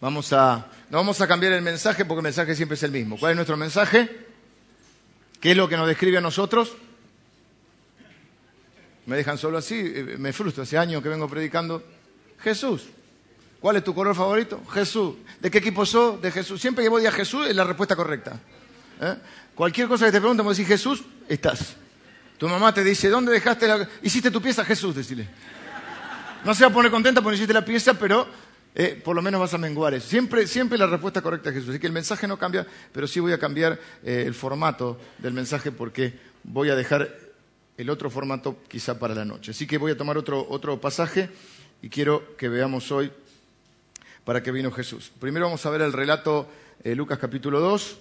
Vamos a, no vamos a cambiar el mensaje porque el mensaje siempre es el mismo. ¿Cuál es nuestro mensaje? ¿Qué es lo que nos describe a nosotros? Me dejan solo así, eh, me frustro. Hace años que vengo predicando. Jesús. ¿Cuál es tu color favorito? Jesús. ¿De qué equipo sos? De Jesús. Siempre que voy a Jesús es la respuesta correcta. ¿Eh? Cualquier cosa que te pregunten, vos decís Jesús, estás. Tu mamá te dice, ¿dónde dejaste la... Hiciste tu pieza, Jesús, decirle. No se va a poner contenta porque hiciste la pieza, pero eh, por lo menos vas a menguar eso. Siempre, siempre la respuesta correcta es Jesús. Así que el mensaje no cambia, pero sí voy a cambiar eh, el formato del mensaje porque voy a dejar el otro formato quizá para la noche. Así que voy a tomar otro, otro pasaje y quiero que veamos hoy para qué vino Jesús. Primero vamos a ver el relato eh, Lucas capítulo 2.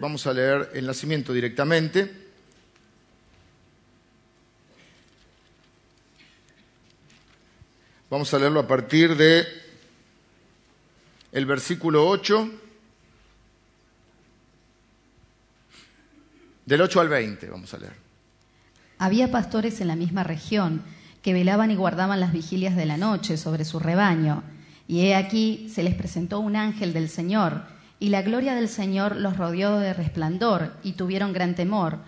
vamos a leer el nacimiento directamente. Vamos a leerlo a partir de el versículo 8, del 8 al 20, vamos a leer. Había pastores en la misma región que velaban y guardaban las vigilias de la noche sobre su rebaño, y he aquí se les presentó un ángel del Señor, y la gloria del Señor los rodeó de resplandor, y tuvieron gran temor.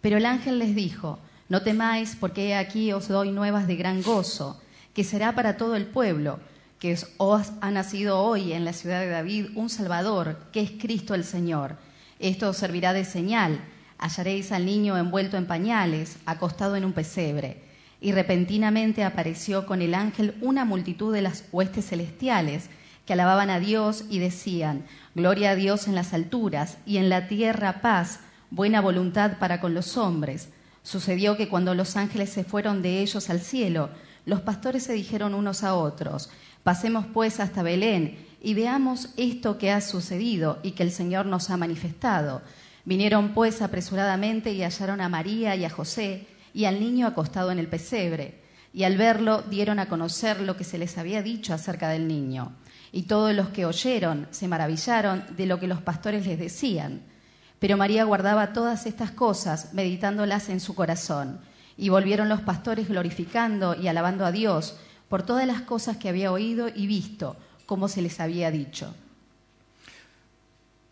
Pero el ángel les dijo, No temáis, porque he aquí os doy nuevas de gran gozo que será para todo el pueblo, que os ha nacido hoy en la ciudad de David un Salvador, que es Cristo el Señor. Esto os servirá de señal. Hallaréis al niño envuelto en pañales, acostado en un pesebre. Y repentinamente apareció con el ángel una multitud de las huestes celestiales, que alababan a Dios y decían, Gloria a Dios en las alturas, y en la tierra paz, buena voluntad para con los hombres. Sucedió que cuando los ángeles se fueron de ellos al cielo, los pastores se dijeron unos a otros, pasemos pues hasta Belén y veamos esto que ha sucedido y que el Señor nos ha manifestado. Vinieron pues apresuradamente y hallaron a María y a José y al niño acostado en el pesebre, y al verlo dieron a conocer lo que se les había dicho acerca del niño. Y todos los que oyeron se maravillaron de lo que los pastores les decían. Pero María guardaba todas estas cosas, meditándolas en su corazón. Y volvieron los pastores glorificando y alabando a Dios por todas las cosas que había oído y visto, como se les había dicho.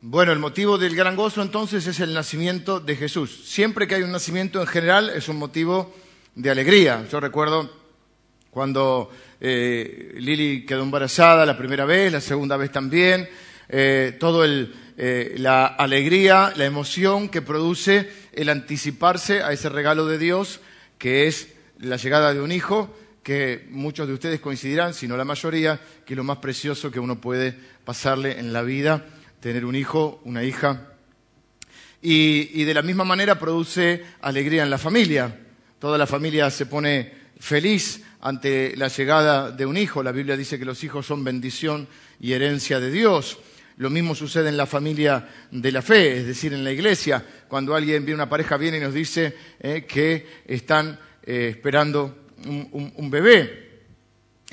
Bueno, el motivo del gran gozo entonces es el nacimiento de Jesús. Siempre que hay un nacimiento en general es un motivo de alegría. Yo recuerdo cuando eh, Lili quedó embarazada la primera vez, la segunda vez también, eh, eh, la alegría, la emoción que produce el anticiparse a ese regalo de Dios que es la llegada de un hijo, que muchos de ustedes coincidirán, si no la mayoría, que es lo más precioso que uno puede pasarle en la vida, tener un hijo, una hija. Y, de la misma manera produce alegría en la familia. Toda la familia se pone feliz ante la llegada de un hijo. La Biblia dice que los hijos son bendición y herencia de Dios. Lo mismo sucede en la familia de la fe, es decir, en la iglesia, cuando alguien viene, una pareja viene y nos dice eh, que están eh, esperando un, bebé.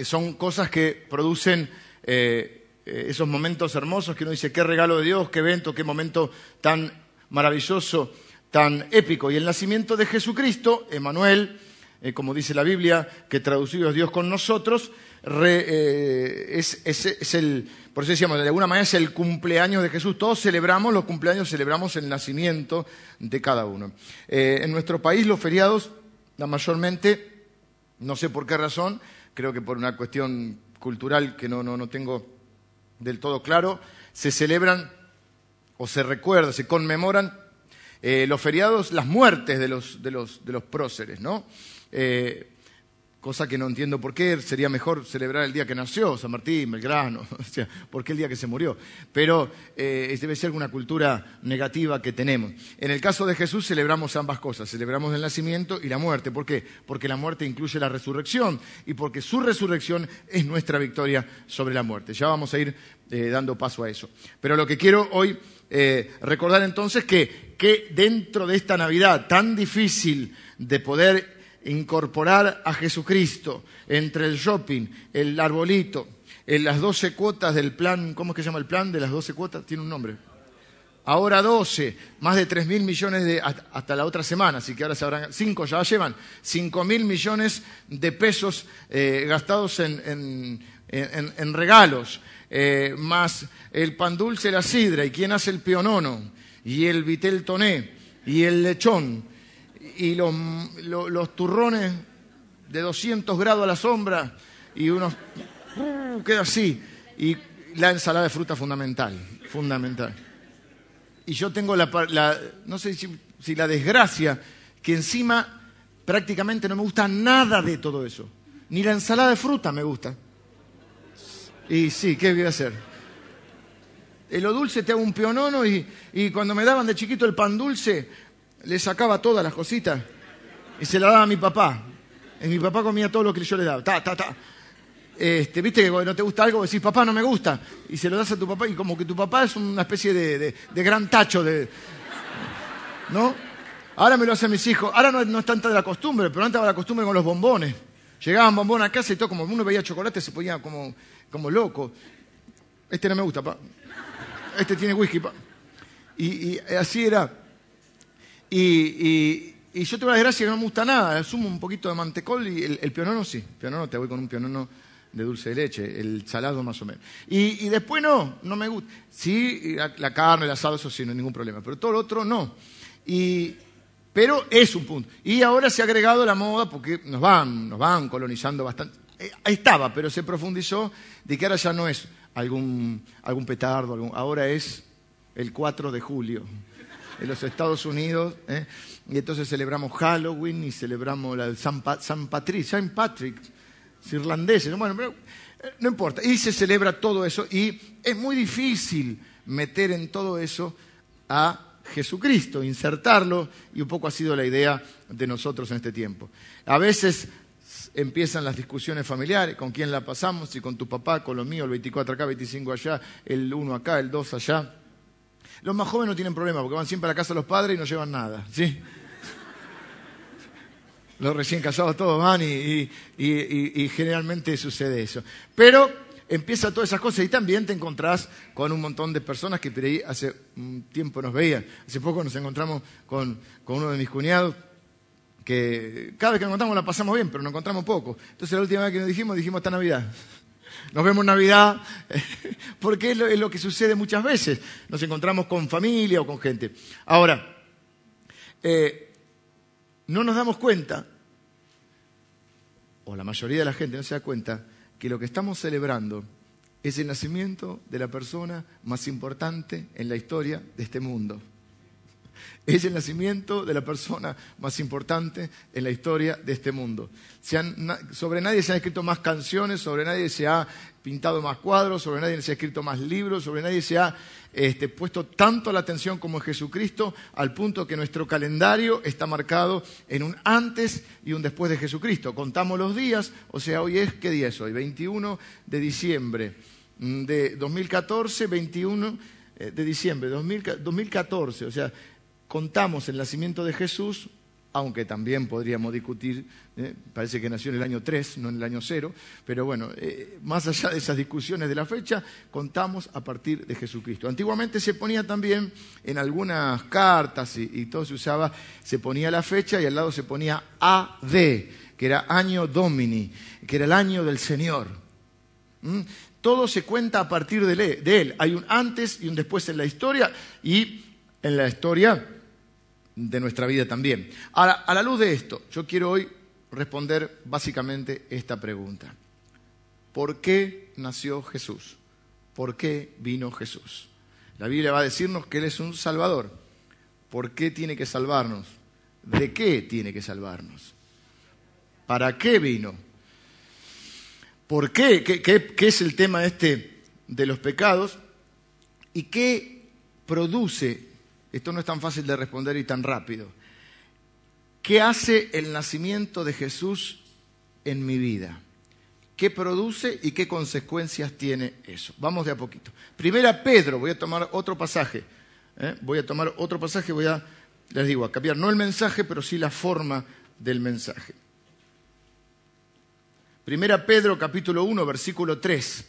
Son cosas que producen eh, esos momentos hermosos que uno dice, qué regalo de Dios, qué evento, qué momento tan maravilloso, tan épico. Y el nacimiento de Jesucristo, Emanuel, como dice la Biblia, que traducido es Dios con nosotros, es el por eso decíamos, de alguna manera es el cumpleaños de Jesús. Todos celebramos los cumpleaños, celebramos el nacimiento de cada uno. Eh, en nuestro país los feriados, la mayormente, no sé por qué razón, creo que por una cuestión cultural que no, no, tengo del todo claro, se celebran o se recuerdan, se conmemoran eh, los feriados, las muertes de los, de los, de los próceres, ¿no? Eh, cosa que no entiendo por qué, sería mejor celebrar el día que nació, San Martín, Belgrano, o sea, ¿por qué el día que se murió? Pero eh, debe ser alguna cultura negativa que tenemos. En el caso de Jesús celebramos ambas cosas, celebramos el nacimiento y la muerte. ¿Por qué? Porque la muerte incluye la resurrección y porque su resurrección es nuestra victoria sobre la muerte. Ya vamos a ir eh, dando paso a eso. Pero lo que quiero hoy eh, recordar entonces que, que dentro de esta Navidad tan difícil de poder incorporar a Jesucristo entre el shopping, el arbolito, en las doce cuotas del plan, ¿cómo es que se llama el plan de las doce cuotas? Tiene un nombre. Ahora doce, más de tres mil millones de, hasta la otra semana, así que ahora se habrán, cinco ya llevan, cinco mil millones de pesos eh, gastados en, en, regalos, eh, más el pan dulce, la sidra, y quién hace el pionono, y el vitel toné, y el lechón, y los, los, turrones de 200 grados a la sombra, y unos... Uh, queda así. Y la ensalada de fruta fundamental, fundamental. Y yo tengo la, no sé si la desgracia, que encima prácticamente no me gusta nada de todo eso. Ni la ensalada de fruta me gusta. Y sí, ¿qué voy a hacer? En lo dulce te hago un pionono y, y cuando me daban de chiquito el pan dulce, le sacaba todas las cositas y se la daba a mi papá. Y mi papá comía todo lo que yo le daba. Ta, ta, ta. Este, Viste que no te gusta algo, decís, papá, no me gusta. Y se lo das a tu papá y como que tu papá es una especie de, de, gran tacho de... ¿No? Ahora me lo hacen mis hijos. Ahora no, no es tanta de la costumbre, pero antes estaba la costumbre con los bombones. Llegaban bombones a casa y todo, como uno veía chocolate, se ponía como, como loco. Este no me gusta, pa. Este tiene whisky, pa. Y, así era. Y, yo tengo la desgracia que no me gusta nada. Sumo un poquito de mantecol y el, pionono sí. Pionono te voy con un pionono de dulce de leche, el salado más o menos. Y, después no, no me gusta. Sí, la, carne, el asado, eso sí, no hay ningún problema. Pero todo lo otro no. Y, pero es un punto. Y ahora se ha agregado la moda porque nos van, nos van colonizando bastante. Eh, estaba, pero se profundizó de que ahora ya no es algún, algún petardo, algún, ahora es el 4 de julio en los Estados Unidos. ¿eh? Y entonces celebramos Halloween y celebramos la San, San Patrick, San Patrick, irlandeses. Bueno, eh, no importa. Y se celebra todo eso y es muy difícil meter en todo eso a Jesucristo, insertarlo, y un poco ha sido la idea de nosotros en este tiempo. A veces empiezan las discusiones familiares, con quién la pasamos, si con tu papá, con lo mío, el 24 acá, 25 allá, el 1 acá, el 2 allá. Los más jóvenes no tienen problema porque van siempre a la casa de los padres y no llevan nada, ¿sí? Los recién casados todos van y, generalmente sucede eso. Pero empieza todas esas cosas y también te encontrás con un montón de personas que por hace un tiempo nos veían. Hace poco nos encontramos con, uno de mis cuñados que cada vez que nos encontramos la pasamos bien, pero nos encontramos poco. Entonces la última vez que nos dijimos, dijimos esta Navidad. Nos vemos Navidad, porque es lo, que sucede muchas veces. Nos encontramos con familia o con gente. Ahora, eh, no nos damos cuenta, o la mayoría de la gente no se da cuenta, que lo que estamos celebrando es el nacimiento de la persona más importante en la historia de este mundo. Es el nacimiento de la persona más importante en la historia de este mundo. sobre nadie se han escrito más canciones, sobre nadie se ha pintado más cuadros, sobre nadie se ha escrito más libros, sobre nadie se ha este, puesto tanto la atención como en Jesucristo, al punto que nuestro calendario está marcado en un antes y un después de Jesucristo. Contamos los días, o sea, hoy es, ¿qué día es hoy? 21 de diciembre mm, de 2014, 21 eh, de diciembre de 2014, o sea, contamos el nacimiento de Jesús, aunque también podríamos discutir, eh, parece que nació en el año 3, no en el año 0, pero bueno, eh, más allá de esas discusiones de la fecha, contamos a partir de Jesucristo. Antiguamente se ponía también en algunas cartas y, todo se usaba, se ponía la fecha y al lado se ponía AD, que era año Domini, que era el año del Señor. ¿Mm? Todo se cuenta a partir de él. Hay un antes y un después en la historia y en la historia de nuestra vida también. Ahora, a la luz de esto, yo quiero hoy responder básicamente esta pregunta. ¿Por qué nació Jesús? ¿Por qué vino Jesús? La Biblia va a decirnos que Él es un Salvador. ¿Por qué tiene que salvarnos? ¿De qué tiene que salvarnos? ¿Para qué vino? ¿Por qué? ¿Qué, qué es el tema este de los pecados? ¿Y qué produce esto no es tan fácil de responder y tan rápido. ¿Qué hace el nacimiento de Jesús en mi vida? ¿Qué produce y qué consecuencias tiene eso? Vamos de a poquito. Primera Pedro, voy a tomar otro pasaje. ¿eh? Voy a tomar otro pasaje, voy a, les digo, a cambiar no el mensaje, pero sí la forma del mensaje. Primera Pedro capítulo 1, versículo 3.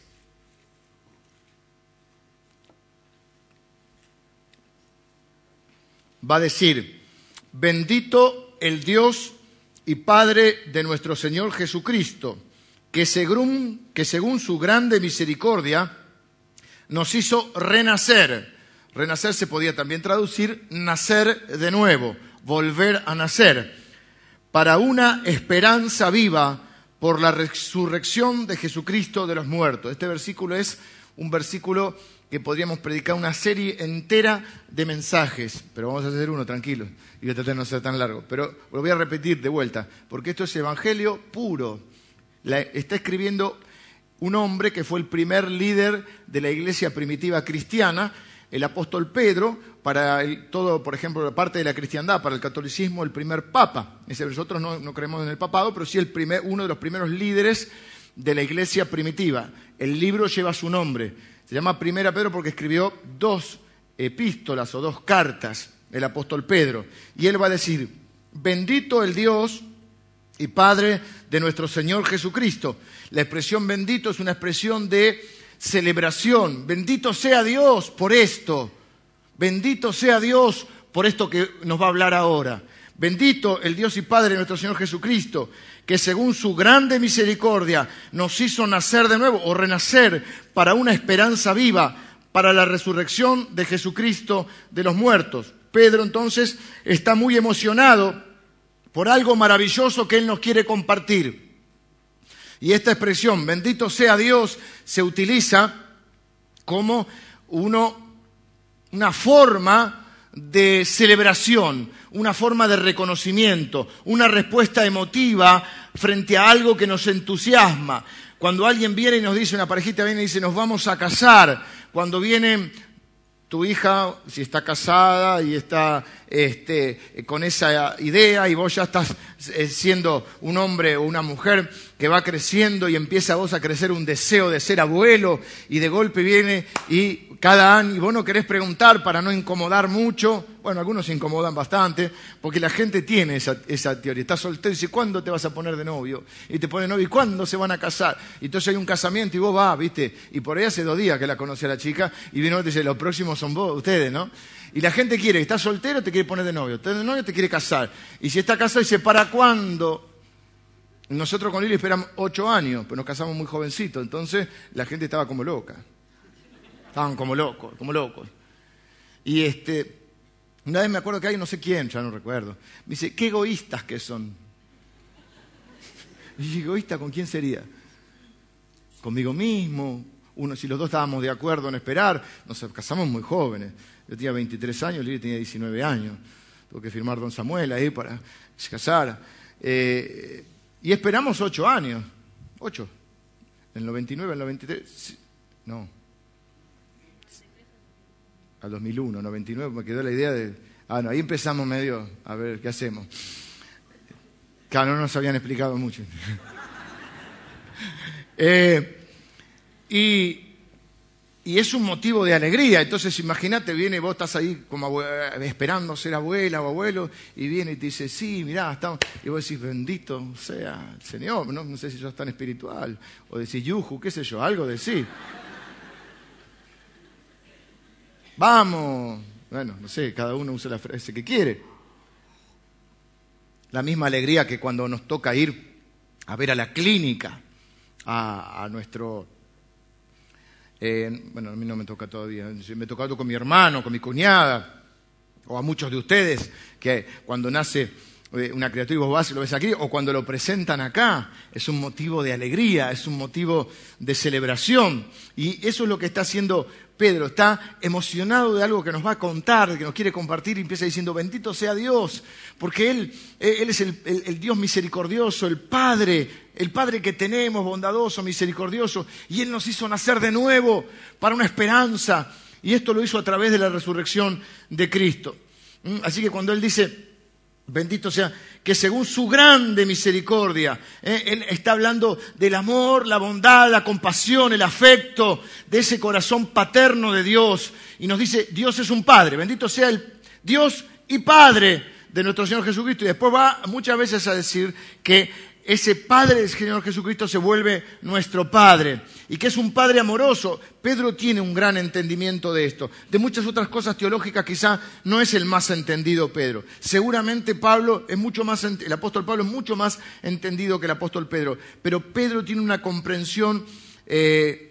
Va a decir, bendito el Dios y Padre de nuestro Señor Jesucristo, que según, que según su grande misericordia nos hizo renacer. Renacer se podía también traducir nacer de nuevo, volver a nacer, para una esperanza viva por la resurrección de Jesucristo de los muertos. Este versículo es un versículo que podríamos predicar una serie entera de mensajes, pero vamos a hacer uno tranquilo y voy a tratar de no ser tan largo. Pero lo voy a repetir de vuelta, porque esto es evangelio puro. está escribiendo un hombre que fue el primer líder de la iglesia primitiva cristiana, el apóstol Pedro, para todo, por ejemplo, la parte de la cristiandad, para el catolicismo, el primer papa. Nosotros no, no creemos en el papado, pero sí el primer, uno de los primeros líderes de la iglesia primitiva. El libro lleva su nombre. Se llama Primera Pedro porque escribió dos epístolas o dos cartas, el apóstol Pedro. Y él va a decir, bendito el Dios y Padre de nuestro Señor Jesucristo. La expresión bendito es una expresión de celebración. Bendito sea Dios por esto. Bendito sea Dios por esto que nos va a hablar ahora. Bendito el Dios y Padre de nuestro Señor Jesucristo, que según su grande misericordia nos hizo nacer de nuevo o renacer para una esperanza viva, para la resurrección de Jesucristo de los muertos. Pedro entonces está muy emocionado por algo maravilloso que él nos quiere compartir. Y esta expresión, bendito sea Dios, se utiliza como uno, una forma de celebración, una forma de reconocimiento, una respuesta emotiva frente a algo que nos entusiasma. Cuando alguien viene y nos dice, una parejita viene y dice, nos vamos a casar, cuando viene tu hija, si está casada y está este, con esa idea y vos ya estás eh, siendo un hombre o una mujer que va creciendo y empieza vos a crecer un deseo de ser abuelo y de golpe viene y cada año, y vos no querés preguntar para no incomodar mucho, bueno, algunos se incomodan bastante, porque la gente tiene esa, esa teoría, estás soltero y dice, ¿cuándo te vas a poner de novio? Y te pone novio, ¿y cuándo se van a casar? Y entonces hay un casamiento y vos vas, ¿viste? Y por ahí hace dos días que la conoce a la chica y vino y dice, los próximos son vos, ustedes, ¿no? Y la gente quiere, estás soltero, te quiere poner de novio, estás de novio, te quiere casar. Y si está casado, dice, ¿para cuándo? Nosotros con Lili esperamos ocho años, pero nos casamos muy jovencitos, entonces la gente estaba como loca. Estaban como locos, como locos. Y este, una vez me acuerdo que hay no sé quién, ya no recuerdo, me dice, qué egoístas que son. Y ¿egoísta con quién sería? Conmigo mismo. Si los dos estábamos de acuerdo en esperar, nos casamos muy jóvenes. Yo tenía 23 años, Lili tenía 19 años. Tuve que firmar don Samuel ahí para que se casara. Eh, y esperamos ocho años. Ocho. En el 99, en el 93. No, al 2001, 99, me quedó la idea de, ah, no, ahí empezamos medio a ver qué hacemos. Claro, no nos habían explicado mucho. Eh, y, y, es un motivo de alegría. Entonces, imagínate, viene, vos estás ahí como esperando ser abuela o abuelo, y viene y te dice, sí, mirá, estamos. Y vos decís, bendito sea el Señor. No, no sé si sos tan espiritual. O decís, yuju, qué sé yo, algo de sí. Vamos. Bueno, no sé, cada uno usa la frase que quiere. La misma alegría que cuando nos toca ir a ver a la clínica, a, nuestro... Bueno, a mí no me toca todavía, me toca con mi hermano, con mi cuñada, o a muchos de ustedes, que cuando nace eh, una criatura y vos vas y lo ves aquí, o cuando lo presentan acá, es un motivo de alegría, es un motivo de celebración. Y eso es lo que está haciendo Pedro, está emocionado de algo que nos va a contar, que nos quiere compartir y empieza diciendo, bendito sea Dios, porque Él, él es el, el Dios misericordioso, el Padre, el Padre que tenemos, bondadoso, misericordioso, y Él nos hizo nacer de nuevo para una esperanza, y esto lo hizo a través de la resurrección de Cristo. ¿Mm? Así que cuando Él dice, Bendito sea que según su grande misericordia, ¿eh? Él está hablando del amor, la bondad, la compasión, el afecto, de ese corazón paterno de Dios. Y nos dice, Dios es un Padre, bendito sea el Dios y Padre de nuestro Señor Jesucristo. Y después va muchas veces a decir que ese Padre del Señor Jesucristo se vuelve nuestro Padre y que es un Padre amoroso. Pedro tiene un gran entendimiento de esto. De muchas otras cosas teológicas quizá no es el más entendido Pedro. Seguramente Pablo es mucho más, el apóstol Pablo es mucho más entendido que el apóstol Pedro, pero Pedro tiene una comprensión eh,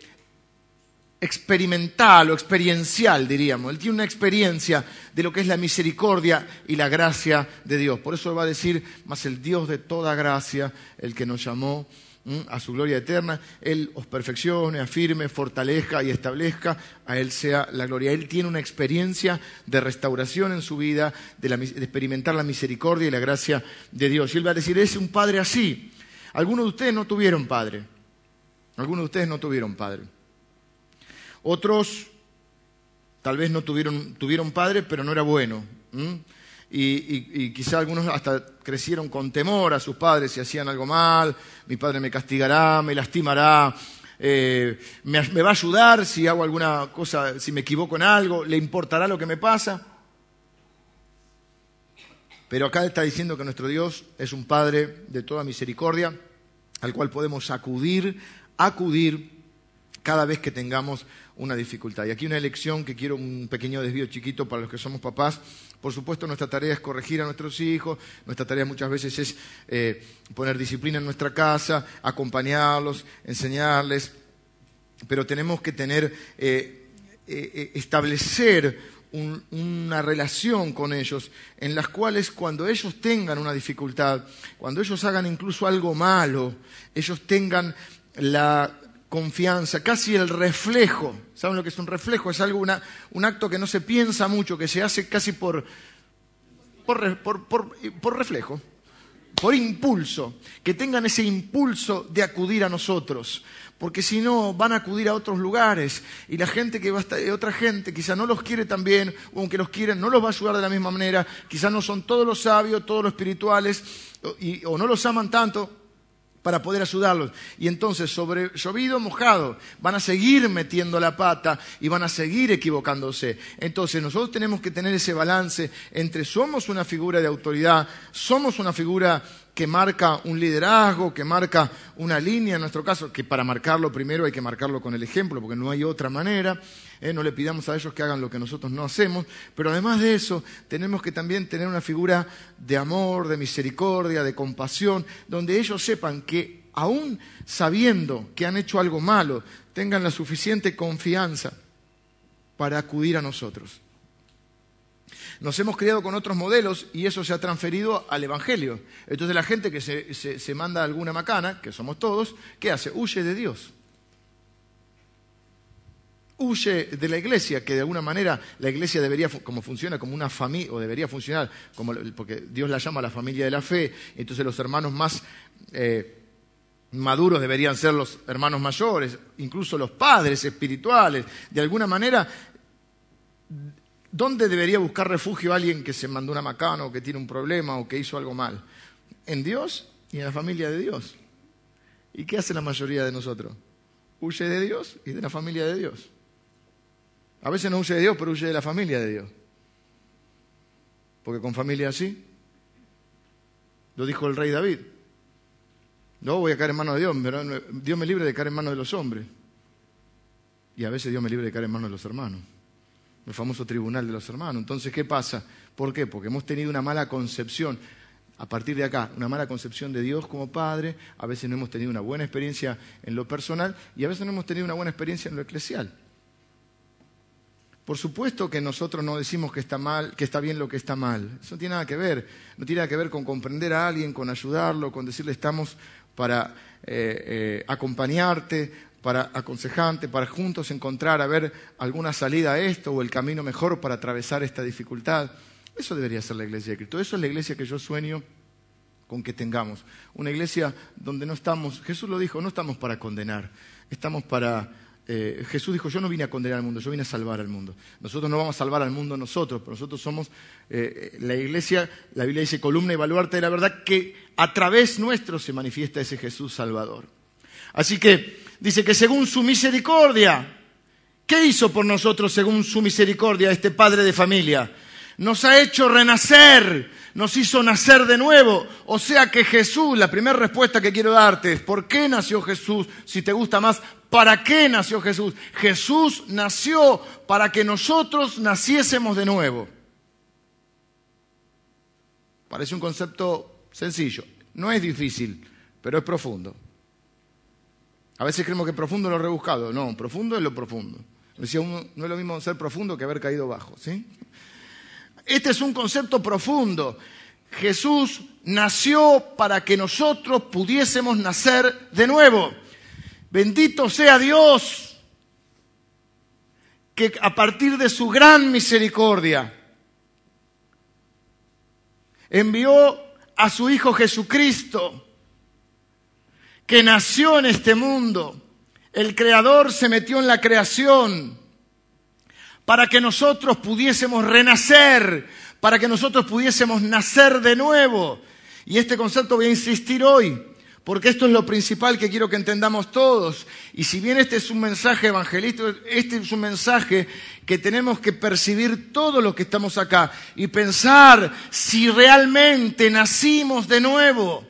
experimental o experiencial, diríamos. Él tiene una experiencia de lo que es la misericordia y la gracia de Dios. Por eso va a decir, más el Dios de toda gracia, el que nos llamó a su gloria eterna, Él os perfeccione, afirme, fortalezca y establezca, a Él sea la gloria. Él tiene una experiencia de restauración en su vida, de, experimentar la misericordia y la gracia de Dios. Y Él va a decir, es un padre así. Algunos de ustedes no tuvieron padre. Algunos de ustedes no tuvieron padre. Otros tal vez no tuvieron, tuvieron padre, pero no era bueno. Y, quizá algunos hasta crecieron con temor a sus padres si hacían algo mal, mi padre me castigará, me lastimará, eh, me, me, va a ayudar si hago alguna cosa, si me equivoco en algo, le importará lo que me pasa. Pero acá está diciendo que nuestro Dios es un Padre de toda misericordia, al cual podemos acudir, acudir cada vez que tengamos una dificultad. Y aquí una elección que quiero un pequeño desvío chiquito para los que somos papás. Por supuesto, nuestra tarea es corregir a nuestros hijos, nuestra tarea muchas veces es eh, poner disciplina en nuestra casa, acompañarlos, enseñarles, pero tenemos que tener, eh, eh, establecer una relación con ellos en las cuales cuando ellos tengan una dificultad, cuando ellos hagan incluso algo malo, ellos tengan la confianza, casi el reflejo. ¿Saben lo que es un reflejo? Es algo, un acto que no se piensa mucho, que se hace casi por, por, reflejo, por impulso. Que tengan ese impulso de acudir a nosotros. Porque si no, van a acudir a otros lugares y la gente que va a estar, otra gente quizá no los quiere tan bien, o aunque los quieren, no los va a ayudar de la misma manera. Quizá no son todos los sabios, todos los espirituales, o no los aman tanto para poder ayudarlos. Y entonces, sobre llovido, mojado, van a seguir metiendo la pata y van a seguir equivocándose. Entonces, nosotros tenemos que tener ese balance entre somos una figura de autoridad, somos una figura que marca un liderazgo, que marca una línea, en nuestro caso, que para marcarlo primero hay que marcarlo con el ejemplo, porque no hay otra manera. ¿eh? no le pidamos a ellos que hagan lo que nosotros no hacemos, pero además de eso, tenemos que también tener una figura de amor, de misericordia, de compasión, donde ellos sepan que aún sabiendo que han hecho algo malo, tengan la suficiente confianza para acudir a nosotros. Nos hemos criado con otros modelos y eso se ha transferido al Evangelio. Entonces la gente que se, manda alguna macana, que somos todos, ¿qué hace? Huye de Dios huye de la iglesia, que de alguna manera la iglesia debería, como funciona como una familia, o debería funcionar, como, porque Dios la llama la familia de la fe, entonces los hermanos más eh, maduros deberían ser los hermanos mayores, incluso los padres espirituales, de alguna manera ¿Dónde debería buscar refugio alguien que se mandó una macana o que tiene un problema o que hizo algo mal? En Dios y en la familia de Dios. ¿Y qué hace la mayoría de nosotros? Huye de Dios y de la familia de Dios. A veces no huye de Dios, pero huye de la familia de Dios. Porque con familia así, lo dijo el rey David. No voy a caer en manos de Dios, pero Dios me libre de caer en manos de los hombres. Y a veces Dios me libre de caer en manos de los hermanos el famoso tribunal de los hermanos. Entonces, ¿qué pasa? ¿Por qué? Porque hemos tenido una mala concepción, a partir de acá, una mala concepción de Dios como Padre, a veces no hemos tenido una buena experiencia en lo personal y a veces no hemos tenido una buena experiencia en lo eclesial. Por supuesto que nosotros no decimos que está mal, que está bien lo que está mal. Eso no tiene nada que ver. No tiene nada que ver con comprender a alguien, con ayudarlo, con decirle estamos para eh, eh, acompañarte, para aconsejante, para juntos encontrar a ver alguna salida a esto o el camino mejor para atravesar esta dificultad. Eso debería ser la iglesia de Cristo. Eso es la iglesia que yo sueño con que tengamos. Una iglesia donde no estamos, Jesús lo dijo, no estamos para condenar, estamos para... Eh, Jesús dijo, yo no vine a condenar al mundo, yo vine a salvar al mundo. Nosotros no vamos a salvar al mundo nosotros, pero nosotros somos eh, la iglesia, la Biblia dice columna y baluarte de la verdad, que a través nuestro se manifiesta ese Jesús Salvador. Así que dice que según su misericordia, ¿qué hizo por nosotros según su misericordia este padre de familia? Nos ha hecho renacer, nos hizo nacer de nuevo. O sea que Jesús, la primera respuesta que quiero darte es, ¿por qué nació Jesús? Si te gusta más, ¿para qué nació Jesús? Jesús nació para que nosotros naciésemos de nuevo. Parece un concepto sencillo. No es difícil, pero es profundo. A veces creemos que profundo es lo rebuscado. No, profundo es lo profundo. Decía no es lo mismo ser profundo que haber caído bajo. ¿sí? Este es un concepto profundo. Jesús nació para que nosotros pudiésemos nacer de nuevo. Bendito sea Dios que a partir de su gran misericordia envió a su Hijo Jesucristo, que nació en este mundo. El Creador se metió en la creación para que nosotros pudiésemos renacer, para que nosotros pudiésemos nacer de nuevo. Y este concepto voy a insistir hoy, porque esto es lo principal que quiero que entendamos todos. Y si bien este es un mensaje evangelístico, este es un mensaje que tenemos que percibir todos los que estamos acá y pensar si realmente nacimos de nuevo.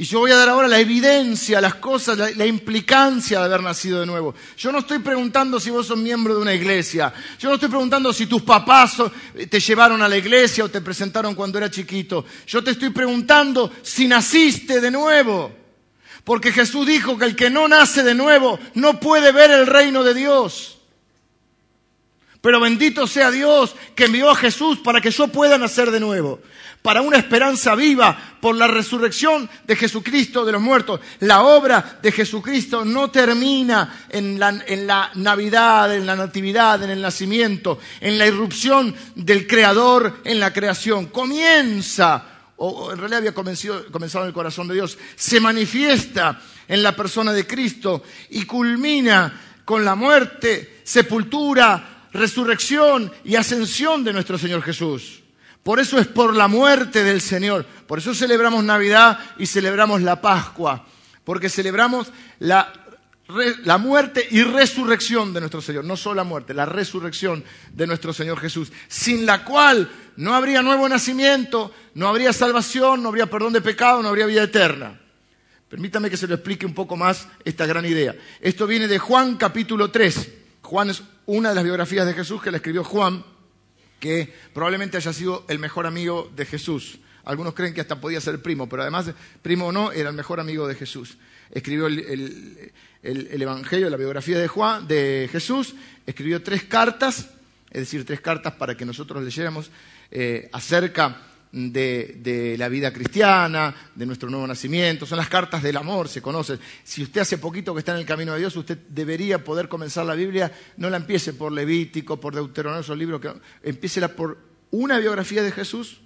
Y yo voy a dar ahora la evidencia, las cosas, la, implicancia de haber nacido de nuevo. Yo no estoy preguntando si vos sos miembro de una iglesia. Yo no estoy preguntando si tus papás te llevaron a la iglesia o te presentaron cuando era chiquito. Yo te estoy preguntando si naciste de nuevo. Porque Jesús dijo que el que no nace de nuevo no puede ver el reino de Dios. Pero bendito sea Dios que envió a Jesús para que yo pueda nacer de nuevo para una esperanza viva por la resurrección de Jesucristo de los muertos. La obra de Jesucristo no termina en la, Navidad, en la Natividad, en el nacimiento, en la irrupción del Creador en la creación. Comienza, o en realidad había comenzado en el corazón de Dios, se manifiesta en la persona de Cristo y culmina con la muerte, sepultura, resurrección y ascensión de nuestro Señor Jesús. Por eso es por la muerte del Señor. Por eso celebramos Navidad y celebramos la Pascua. Porque celebramos la, muerte y resurrección de nuestro Señor. No solo la muerte, la resurrección de nuestro Señor Jesús. Sin la cual no habría nuevo nacimiento, no habría salvación, no habría perdón de pecado, no habría vida eterna. Permítame que se lo explique un poco más esta gran idea. Esto viene de Juan capítulo 3. Juan es una de las biografías de Jesús que la escribió Juan que probablemente haya sido el mejor amigo de Jesús. Algunos creen que hasta podía ser primo, pero además, primo o no, era el mejor amigo de Jesús. Escribió el, Evangelio, la biografía de, Juan, de Jesús, escribió tres cartas, es decir, tres cartas para que nosotros leyéramos eh, acerca de, la vida cristiana, de nuestro nuevo nacimiento, son las cartas del amor, se conocen. Si usted hace poquito que está en el camino de Dios, usted debería poder comenzar la Biblia, no la empiece por Levítico, por Deuteronomio, esos libros, que, por una biografía de Jesús.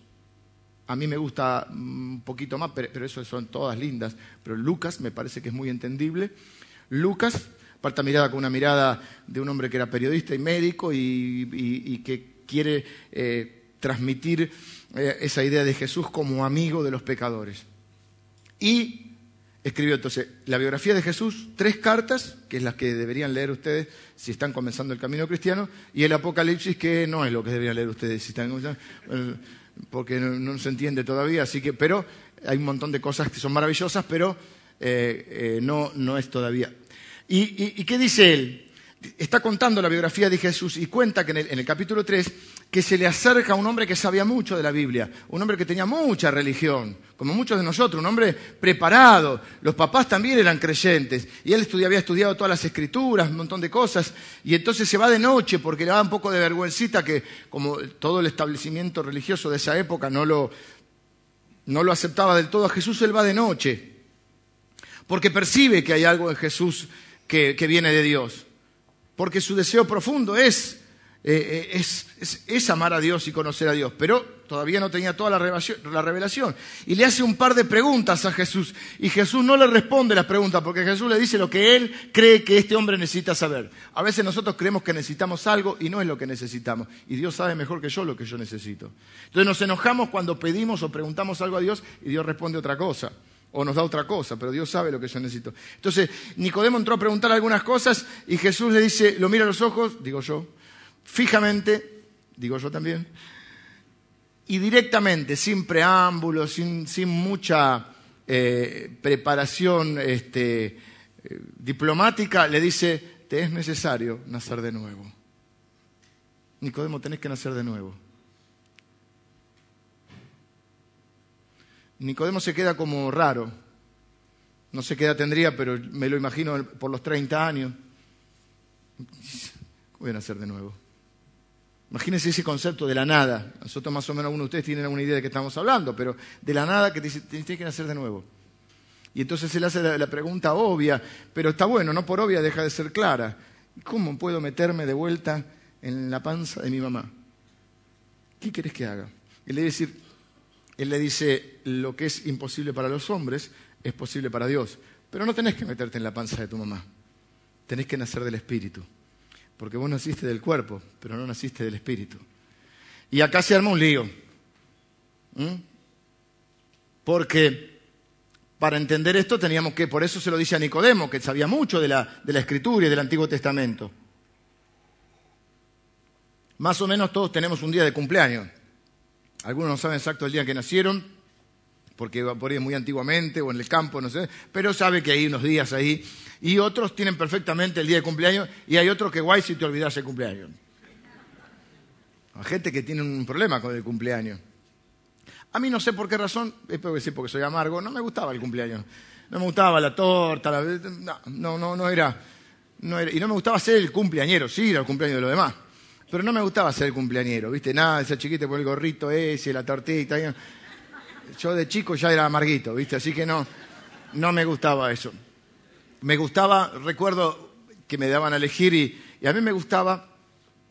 A mí me gusta un poquito más, pero, eso son todas lindas. Pero Lucas me parece que es muy entendible. Lucas, parta mirada con una mirada de un hombre que era periodista y médico y, que quiere eh, transmitir eh, esa idea de Jesús como amigo de los pecadores. Y escribió entonces la biografía de Jesús, tres cartas, que es las que deberían leer ustedes si están comenzando el camino cristiano, y el Apocalipsis, que no es lo que deberían leer ustedes si están comenzando, eh, porque no, se entiende todavía, así que, pero hay un montón de cosas que son maravillosas, pero eh, no, no es todavía. ¿Y, qué dice él? Está contando la biografía de Jesús y cuenta que en el, en el capítulo 3 que se le acerca a un hombre que sabía mucho de la Biblia, un hombre que tenía mucha religión, como muchos de nosotros, un hombre preparado. Los papás también eran creyentes y él había estudiado todas las escrituras, un montón de cosas, y entonces se va de noche porque le da un poco de vergüencita que, como todo el establecimiento religioso de esa época no lo, no lo aceptaba del todo a Jesús, él va de noche, porque percibe que hay algo en Jesús que, que viene de Dios, porque su deseo profundo es eh, eh, es, amar a Dios y conocer a Dios, pero todavía no tenía toda la revelación, Y le hace un par de preguntas a Jesús y Jesús no le responde las preguntas porque Jesús le dice lo que él cree que este hombre necesita saber. A veces nosotros creemos que necesitamos algo y no es lo que necesitamos y Dios sabe mejor que yo lo que yo necesito. Entonces nos enojamos cuando pedimos o preguntamos algo a Dios y Dios responde otra cosa o nos da otra cosa, pero Dios sabe lo que yo necesito. Entonces, Nicodemo entró a preguntar algunas cosas y Jesús le dice, lo mira a los ojos, digo yo, fijamente, digo yo también, y directamente, sin preámbulos, sin, mucha eh, preparación este, eh, diplomática, le dice, te es necesario nacer de nuevo. Nicodemo, tenés que nacer de nuevo. Nicodemo se queda como raro. No sé qué edad tendría, pero me lo imagino por los 30 años. Voy a nacer de nuevo. Imagínense ese concepto de la nada. Nosotros más o menos algunos de ustedes tienen alguna idea de qué estamos hablando, pero de la nada que tienes que nacer de nuevo. Y entonces él hace la, pregunta obvia, pero está bueno, no por obvia deja de ser clara. ¿Cómo puedo meterme de vuelta en la panza de mi mamá? ¿Qué quieres que haga? Él le, decir, él le dice, lo que es imposible para los hombres es posible para Dios. Pero no tenés que meterte en la panza de tu mamá. Tenés que nacer del Espíritu. Porque vos naciste del cuerpo, pero no naciste del Espíritu. Y acá se arma un lío. Porque para entender esto teníamos que, por eso se lo dice a Nicodemo, que sabía mucho de la, de la Escritura y del Antiguo Testamento. Más o menos todos tenemos un día de cumpleaños. Algunos no saben exacto el día en que nacieron, porque por ahí muy antiguamente o en el campo, no sé, pero sabe que hay unos días ahí. Y otros tienen perfectamente el día de cumpleaños y hay otros que guay si te olvidas el cumpleaños. Hay gente que tiene un problema con el cumpleaños. A mí no sé por qué razón, que sí porque soy amargo, no me gustaba el cumpleaños. No me gustaba la torta, la... no, no, no, era, no era... Y no me gustaba ser el cumpleañero, sí, era el cumpleaños de los demás. Pero no me gustaba ser el cumpleañero, ¿viste? Nada, esa chiquita con el gorrito ese, la tortita yo de chico ya era amarguito, ¿viste? Así que no, no me gustaba eso. Me gustaba, recuerdo que me daban a elegir y, a mí me gustaba,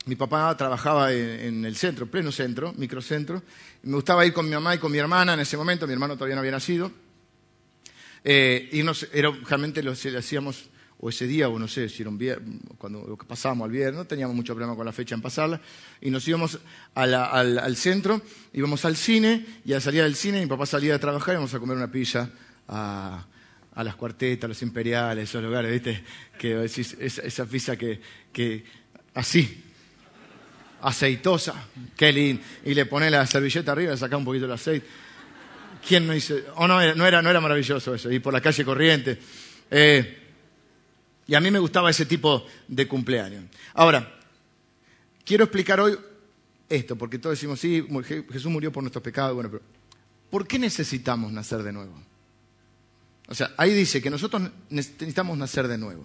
mi papá trabajaba en, el centro, pleno centro, microcentro, me gustaba ir con mi mamá y con mi hermana en ese momento, mi hermano todavía no había nacido, eh, y nos, era, realmente lo hacíamos o ese día, o no sé, si era un viernes, cuando pasábamos al viernes, no teníamos mucho problema con la fecha en pasarla, y nos íbamos al, centro, íbamos al cine, y al salir del cine mi papá salía de trabajar y íbamos a comer una pizza a, las cuartetas, a los imperiales, esos lugares, ¿viste? Esa, pizza que, así, aceitosa, qué lindo, y le pone la servilleta arriba, le saca un poquito el aceite. ¿Quién no hizo? O no, no, era, no era maravilloso eso, y por la calle corriente. Eh, y a mí me gustaba ese tipo de cumpleaños. Ahora, quiero explicar hoy esto, porque todos decimos, sí, Jesús murió por nuestros pecados, bueno, ¿por qué necesitamos nacer de nuevo? O sea, ahí dice que nosotros necesitamos nacer de nuevo.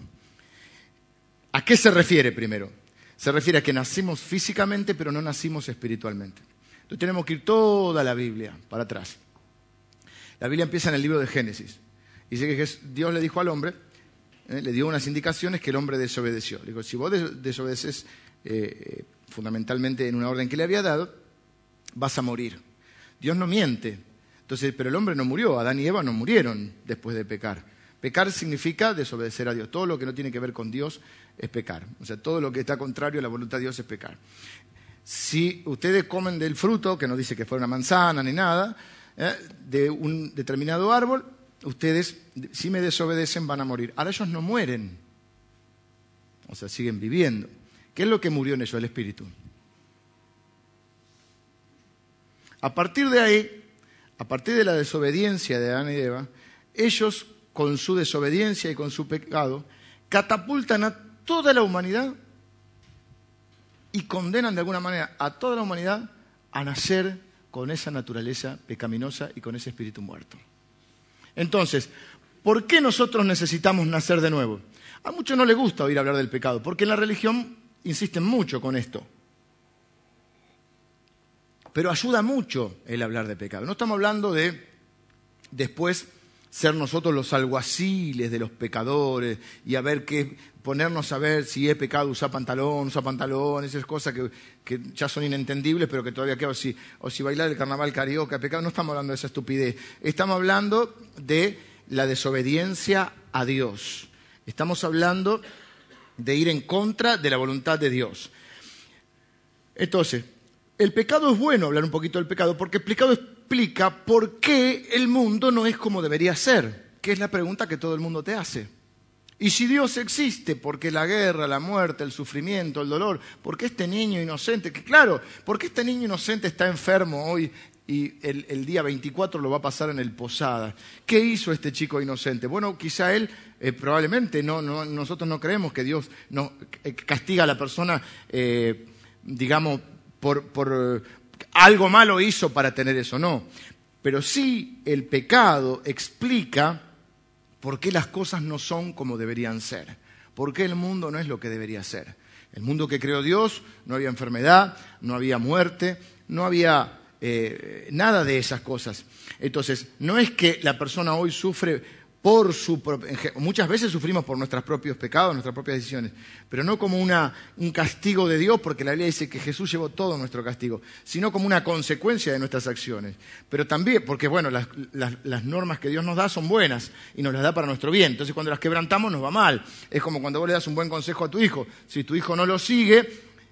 ¿A qué se refiere primero? Se refiere a que nacimos físicamente, pero no nacimos espiritualmente. Entonces tenemos que ir toda la Biblia para atrás. La Biblia empieza en el libro de Génesis. Dice que Dios le dijo al hombre, ¿eh? le dio unas indicaciones que el hombre desobedeció. Le dijo, si vos desobedeces eh, fundamentalmente en una orden que le había dado, vas a morir. Dios no miente. Entonces, pero el hombre no murió, Adán y Eva no murieron después de pecar. Pecar significa desobedecer a Dios. Todo lo que no tiene que ver con Dios es pecar. O sea, todo lo que está contrario a la voluntad de Dios es pecar. Si ustedes comen del fruto, que no dice que fuera una manzana ni nada, ¿eh? de un determinado árbol, ustedes, si me desobedecen, van a morir. Ahora ellos no mueren, o sea, siguen viviendo. ¿Qué es lo que murió en ellos? El espíritu. A partir de ahí, a partir de la desobediencia de Adán y Eva, ellos, con su desobediencia y con su pecado, catapultan a toda la humanidad y condenan de alguna manera a toda la humanidad a nacer con esa naturaleza pecaminosa y con ese espíritu muerto. Entonces, ¿por qué nosotros necesitamos nacer de nuevo? A muchos no les gusta oír hablar del pecado, porque en la religión insisten mucho con esto. Pero ayuda mucho el hablar de pecado. No estamos hablando de después ser nosotros los alguaciles de los pecadores y a ver qué, ponernos a ver si es pecado usar pantalón, usar pantalón, esas cosas que, ya son inentendibles, pero que todavía quedan, o si, o si bailar el carnaval carioca, pecado, no estamos hablando de esa estupidez, estamos hablando de la desobediencia a Dios, estamos hablando de ir en contra de la voluntad de Dios. Entonces, el pecado es bueno hablar un poquito del pecado, porque el pecado explica por qué el mundo no es como debería ser, que es la pregunta que todo el mundo te hace. Y si Dios existe, porque la guerra, la muerte, el sufrimiento, el dolor, porque este niño inocente, que claro, porque este niño inocente está enfermo hoy y el, día 24 lo va a pasar en el Posada. ¿Qué hizo este chico inocente? Bueno, quizá él, eh, probablemente, no, no, nosotros no creemos que Dios no, eh, castiga a la persona, eh, digamos, por algo malo hizo para tener eso, no. Pero sí el pecado explica por qué las cosas no son como deberían ser, por qué el mundo no es lo que debería ser. El mundo que creó Dios no había enfermedad, no había muerte, no había eh, nada de esas cosas. Entonces, no es que la persona hoy sufre por su muchas veces sufrimos por nuestros propios pecados, nuestras propias decisiones, pero no como un castigo de Dios, porque la Biblia dice que Jesús llevó todo nuestro castigo, sino como una consecuencia de nuestras acciones. Pero también, porque bueno, las, las normas que Dios nos da son buenas y nos las da para nuestro bien. Entonces cuando las quebrantamos nos va mal. Es como cuando vos le das un buen consejo a tu hijo. Si tu hijo no lo sigue,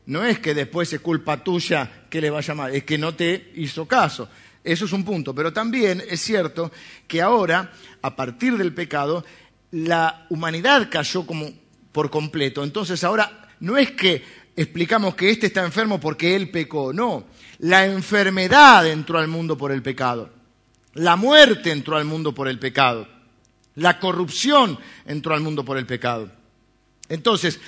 no es que después es culpa tuya que le vaya mal, es que no te hizo caso. Eso es un punto. Pero también es cierto que ahora, a partir del pecado, la humanidad cayó como por completo. Entonces ahora no es que explicamos que este está enfermo porque él pecó, no. La enfermedad entró al mundo por el pecado. La muerte entró al mundo por el pecado. La corrupción entró al mundo por el pecado. Entonces,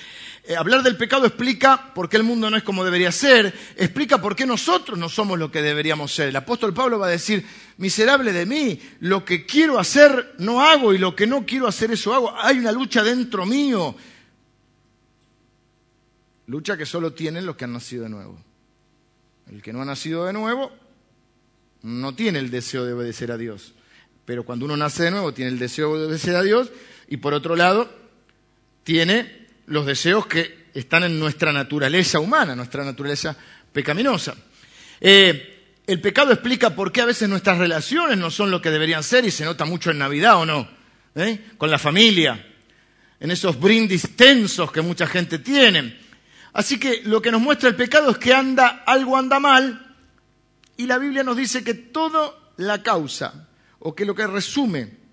eh, hablar del pecado explica por qué el mundo no es como debería ser, explica por qué nosotros no somos lo que deberíamos ser. El apóstol Pablo va a decir, miserable de mí, lo que quiero hacer no hago y lo que no quiero hacer eso hago. Hay una lucha dentro mío. Lucha que solo tienen los que han nacido de nuevo. El que no ha nacido de nuevo no tiene el deseo de obedecer a Dios. Pero cuando uno nace de nuevo tiene el deseo de obedecer a Dios y por otro lado tiene los deseos que están en nuestra naturaleza humana, nuestra naturaleza pecaminosa. Eh, el pecado explica por qué a veces nuestras relaciones no son lo que deberían ser y se nota mucho en Navidad o no, ¿Eh? con la familia, en esos brindis tensos que mucha gente tiene. Así que lo que nos muestra el pecado es que anda, algo anda mal y la Biblia nos dice que toda la causa, o que lo que resume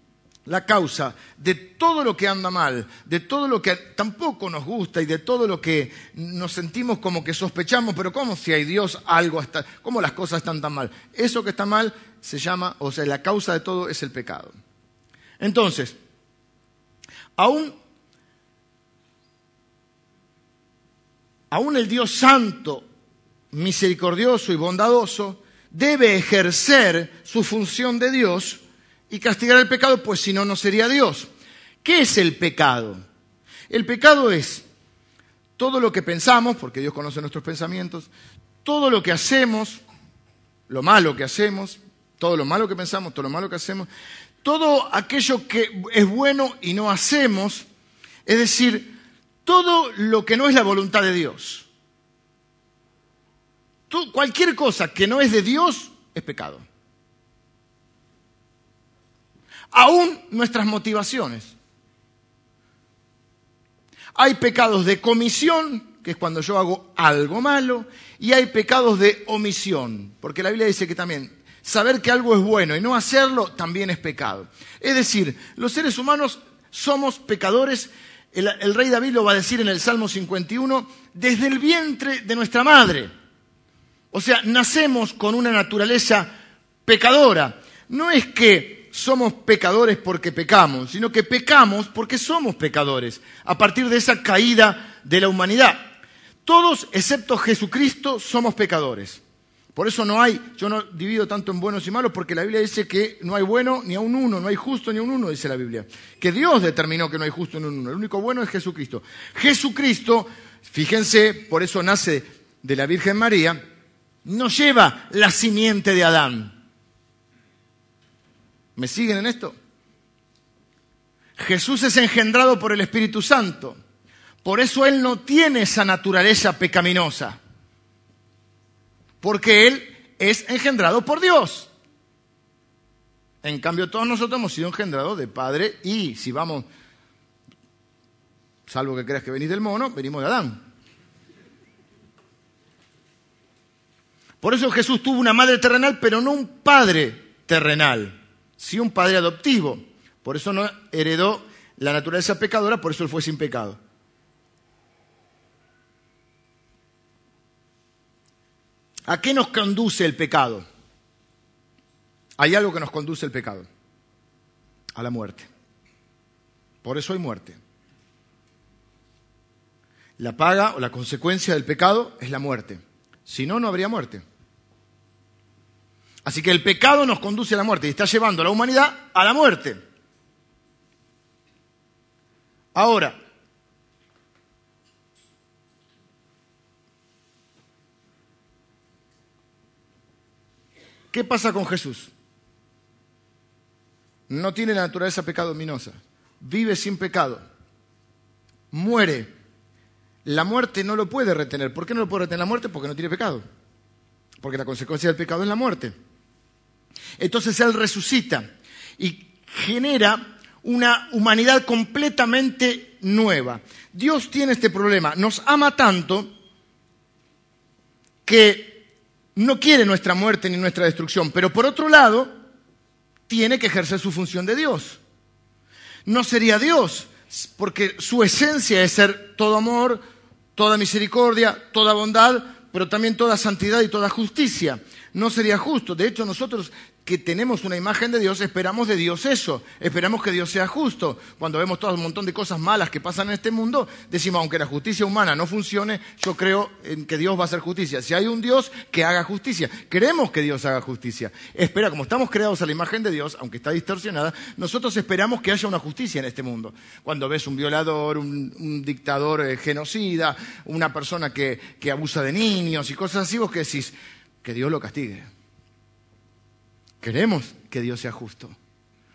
la causa de todo lo que anda mal, de todo lo que tampoco nos gusta y de todo lo que nos sentimos como que sospechamos, pero ¿cómo si hay Dios algo está, cómo las cosas están tan mal? Eso que está mal se llama, o sea, la causa de todo es el pecado. Entonces, aún, aún el Dios santo, misericordioso y bondadoso, debe ejercer su función de Dios y castigar el pecado, pues si no, no sería Dios. ¿Qué es el pecado? El pecado es todo lo que pensamos, porque Dios conoce nuestros pensamientos, todo lo que hacemos, lo malo que hacemos, todo lo malo que pensamos, todo lo malo que hacemos, todo aquello que es bueno y no hacemos, es decir, todo lo que no es la voluntad de Dios. cualquier cosa que no es de Dios es pecado aún nuestras motivaciones. Hay pecados de comisión, que es cuando yo hago algo malo, y hay pecados de omisión, porque la Biblia dice que también saber que algo es bueno y no hacerlo también es pecado. Es decir, los seres humanos somos pecadores, el, el rey David lo va a decir en el Salmo 51, desde el vientre de nuestra madre. O sea, nacemos con una naturaleza pecadora. No es que somos pecadores porque pecamos, sino que pecamos porque somos pecadores, a partir de esa caída de la humanidad. Todos, excepto Jesucristo, somos pecadores. Por eso no hay, yo no divido tanto en buenos y malos, porque la Biblia dice que no hay bueno ni a un uno, no hay justo ni a un uno, dice la Biblia. Que Dios determinó que no hay justo ni a un uno. El único bueno es Jesucristo. Jesucristo, fíjense, por eso nace de la Virgen María, no lleva la simiente de Adán. ¿Me siguen en esto? Jesús es engendrado por el Espíritu Santo. Por eso Él no tiene esa naturaleza pecaminosa. Porque Él es engendrado por Dios. En cambio, todos nosotros hemos sido engendrados de Padre y si vamos, salvo que creas que venís del mono, venimos de Adán. Por eso Jesús tuvo una madre terrenal, pero no un padre terrenal sí un padre adoptivo. Por eso no heredó la naturaleza pecadora, por eso él fue sin pecado. ¿A qué nos conduce el pecado? Hay algo que nos conduce el pecado. A la muerte. Por eso hay muerte. La paga o la consecuencia del pecado es la muerte. Si no, no habría muerte. Así que el pecado nos conduce a la muerte y está llevando a la humanidad a la muerte. Ahora, ¿qué pasa con Jesús? No tiene la naturaleza pecaminosa, vive sin pecado, muere. La muerte no lo puede retener. ¿Por qué no lo puede retener la muerte? Porque no tiene pecado. Porque la consecuencia del pecado es la muerte. Entonces Él resucita y genera una humanidad completamente nueva. Dios tiene este problema, nos ama tanto que no quiere nuestra muerte ni nuestra destrucción, pero por otro lado, tiene que ejercer su función de Dios. No sería Dios, porque su esencia es ser todo amor, toda misericordia, toda bondad, pero también toda santidad y toda justicia. No sería justo. De hecho, nosotros que tenemos una imagen de Dios, esperamos de Dios eso, esperamos que Dios sea justo. Cuando vemos todo un montón de cosas malas que pasan en este mundo, decimos, aunque la justicia humana no funcione, yo creo en que Dios va a hacer justicia. Si hay un Dios, que haga justicia. Queremos que Dios haga justicia. Espera, como estamos creados a la imagen de Dios, aunque está distorsionada, nosotros esperamos que haya una justicia en este mundo. Cuando ves un violador, un, dictador eh, genocida, una persona que, que abusa de niños y cosas así, vos que decís, que Dios lo castigue. Queremos que Dios sea justo.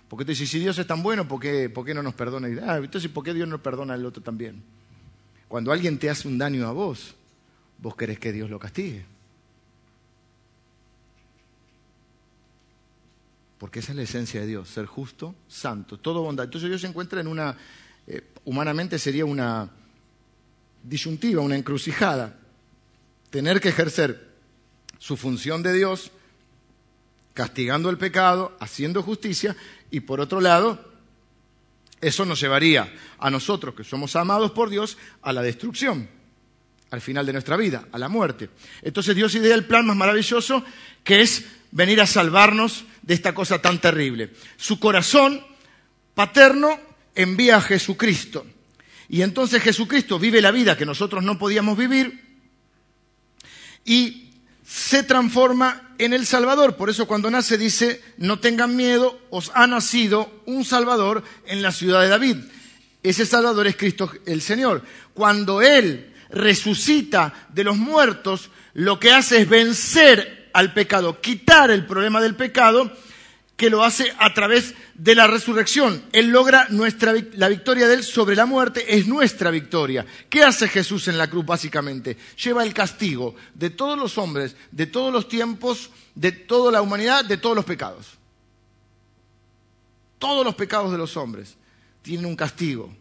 Porque tú dices, si Dios es tan bueno, ¿por qué, no nos perdona? Y, ah, entonces, ¿por qué Dios no perdona al otro también? Cuando alguien te hace un daño a vos, vos querés que Dios lo castigue. Porque esa es la esencia de Dios, ser justo, santo, todo bondad. Entonces Dios se encuentra en una, eh, humanamente sería una disyuntiva, una encrucijada. Tener que ejercer su función de Dios castigando el pecado, haciendo justicia, y por otro lado, eso nos llevaría a nosotros, que somos amados por Dios, a la destrucción, al final de nuestra vida, a la muerte. Entonces Dios idea el plan más maravilloso, que es venir a salvarnos de esta cosa tan terrible. Su corazón paterno envía a Jesucristo. Y entonces Jesucristo vive la vida que nosotros no podíamos vivir y se transforma en el Salvador. Por eso cuando nace dice, no tengan miedo, os ha nacido un Salvador en la ciudad de David. Ese Salvador es Cristo el Señor. Cuando Él resucita de los muertos, lo que hace es vencer al pecado, quitar el problema del pecado que lo hace a través de la resurrección. Él logra nuestra, la victoria de Él sobre la muerte, es nuestra victoria. ¿Qué hace Jesús en la cruz básicamente? Lleva el castigo de todos los hombres, de todos los tiempos, de toda la humanidad, de todos los pecados. Todos los pecados de los hombres tienen un castigo,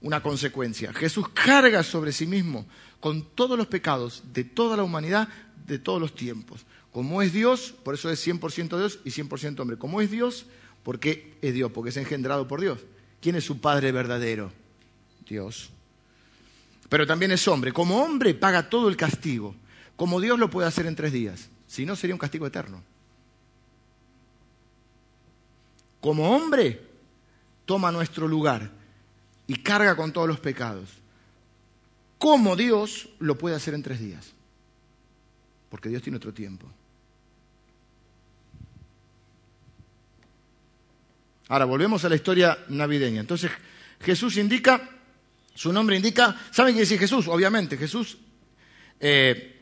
una consecuencia. Jesús carga sobre sí mismo con todos los pecados de toda la humanidad, de todos los tiempos. Como es Dios, por eso es 100% Dios y 100% hombre. Como es Dios, porque es Dios, porque es engendrado por Dios. ¿Quién es su Padre verdadero? Dios. Pero también es hombre. Como hombre paga todo el castigo. Como Dios lo puede hacer en tres días. Si no, sería un castigo eterno. Como hombre, toma nuestro lugar y carga con todos los pecados. Como Dios lo puede hacer en tres días. Porque Dios tiene otro tiempo. Ahora, volvemos a la historia navideña. Entonces, Jesús indica, su nombre indica, ¿saben qué dice Jesús? Obviamente, Jesús eh,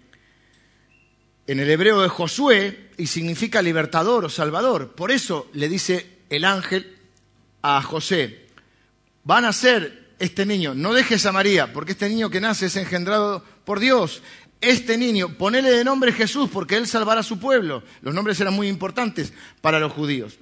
en el hebreo de Josué y significa libertador o salvador. Por eso le dice el ángel a José, van a ser este niño, no dejes a María, porque este niño que nace es engendrado por Dios. Este niño, ponele de nombre Jesús, porque él salvará a su pueblo. Los nombres eran muy importantes para los judíos.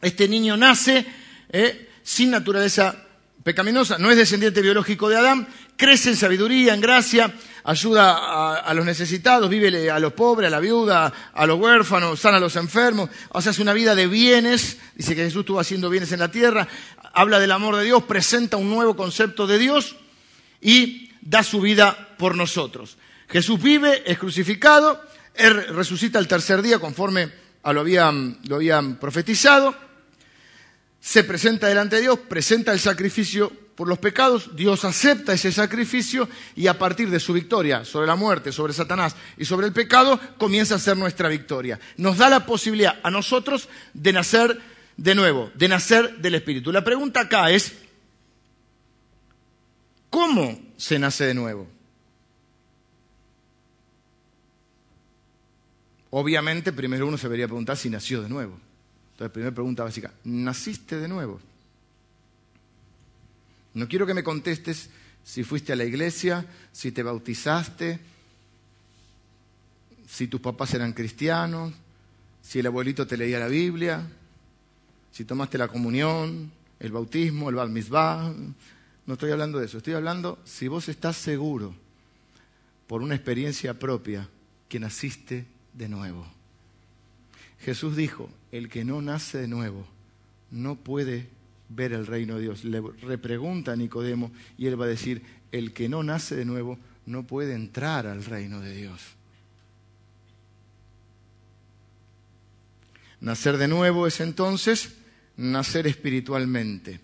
Este niño nace eh, sin naturaleza pecaminosa, no es descendiente biológico de Adán, crece en sabiduría, en gracia, ayuda a, los necesitados, vive a los pobres, a la viuda, a los huérfanos, sana a los enfermos, o sea, hace una vida de bienes, dice que Jesús estuvo haciendo bienes en la tierra, habla del amor de Dios, presenta un nuevo concepto de Dios y da su vida por nosotros. Jesús vive, es crucificado, él resucita el tercer día conforme a lo habían profetizado, se presenta delante de Dios, presenta el sacrificio por los pecados, Dios acepta ese sacrificio y a partir de su victoria sobre la muerte, sobre Satanás y sobre el pecado, comienza a ser nuestra victoria. Nos da la posibilidad a nosotros de nacer de nuevo, de nacer del Espíritu. La pregunta acá es, ¿cómo se nace de nuevo? Obviamente, primero uno se debería preguntar si nació de nuevo. Entonces, primera pregunta básica, ¿naciste de nuevo? No quiero que me contestes si fuiste a la iglesia, si te bautizaste, si tus papás eran cristianos, si el abuelito te leía la Biblia, si tomaste la comunión, el bautismo, el bat mitzvah. No estoy hablando de eso, estoy hablando si vos estás seguro por una experiencia propia que naciste de nuevo. Jesús dijo, el que no nace de nuevo no puede ver el reino de Dios. Le repregunta a Nicodemo y él va a decir, el que no nace de nuevo no puede entrar al reino de Dios. Nacer de nuevo es entonces nacer espiritualmente.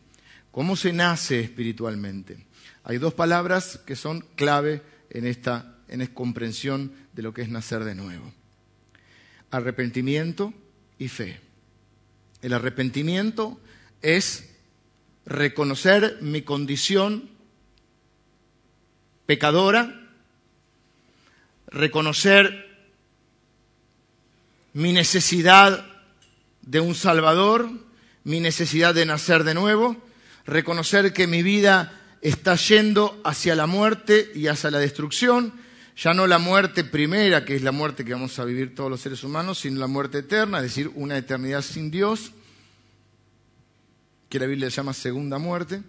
¿Cómo se nace espiritualmente? Hay dos palabras que son clave en esta, en esta comprensión de lo que es nacer de nuevo. Arrepentimiento y fe. El arrepentimiento es reconocer mi condición pecadora, reconocer mi necesidad de un Salvador, mi necesidad de nacer de nuevo, reconocer que mi vida está yendo hacia la muerte y hacia la destrucción, ya no la muerte primera, que es la muerte que vamos a vivir todos los seres humanos, sino la muerte eterna, es decir, una eternidad sin Dios que la Biblia llama segunda muerte,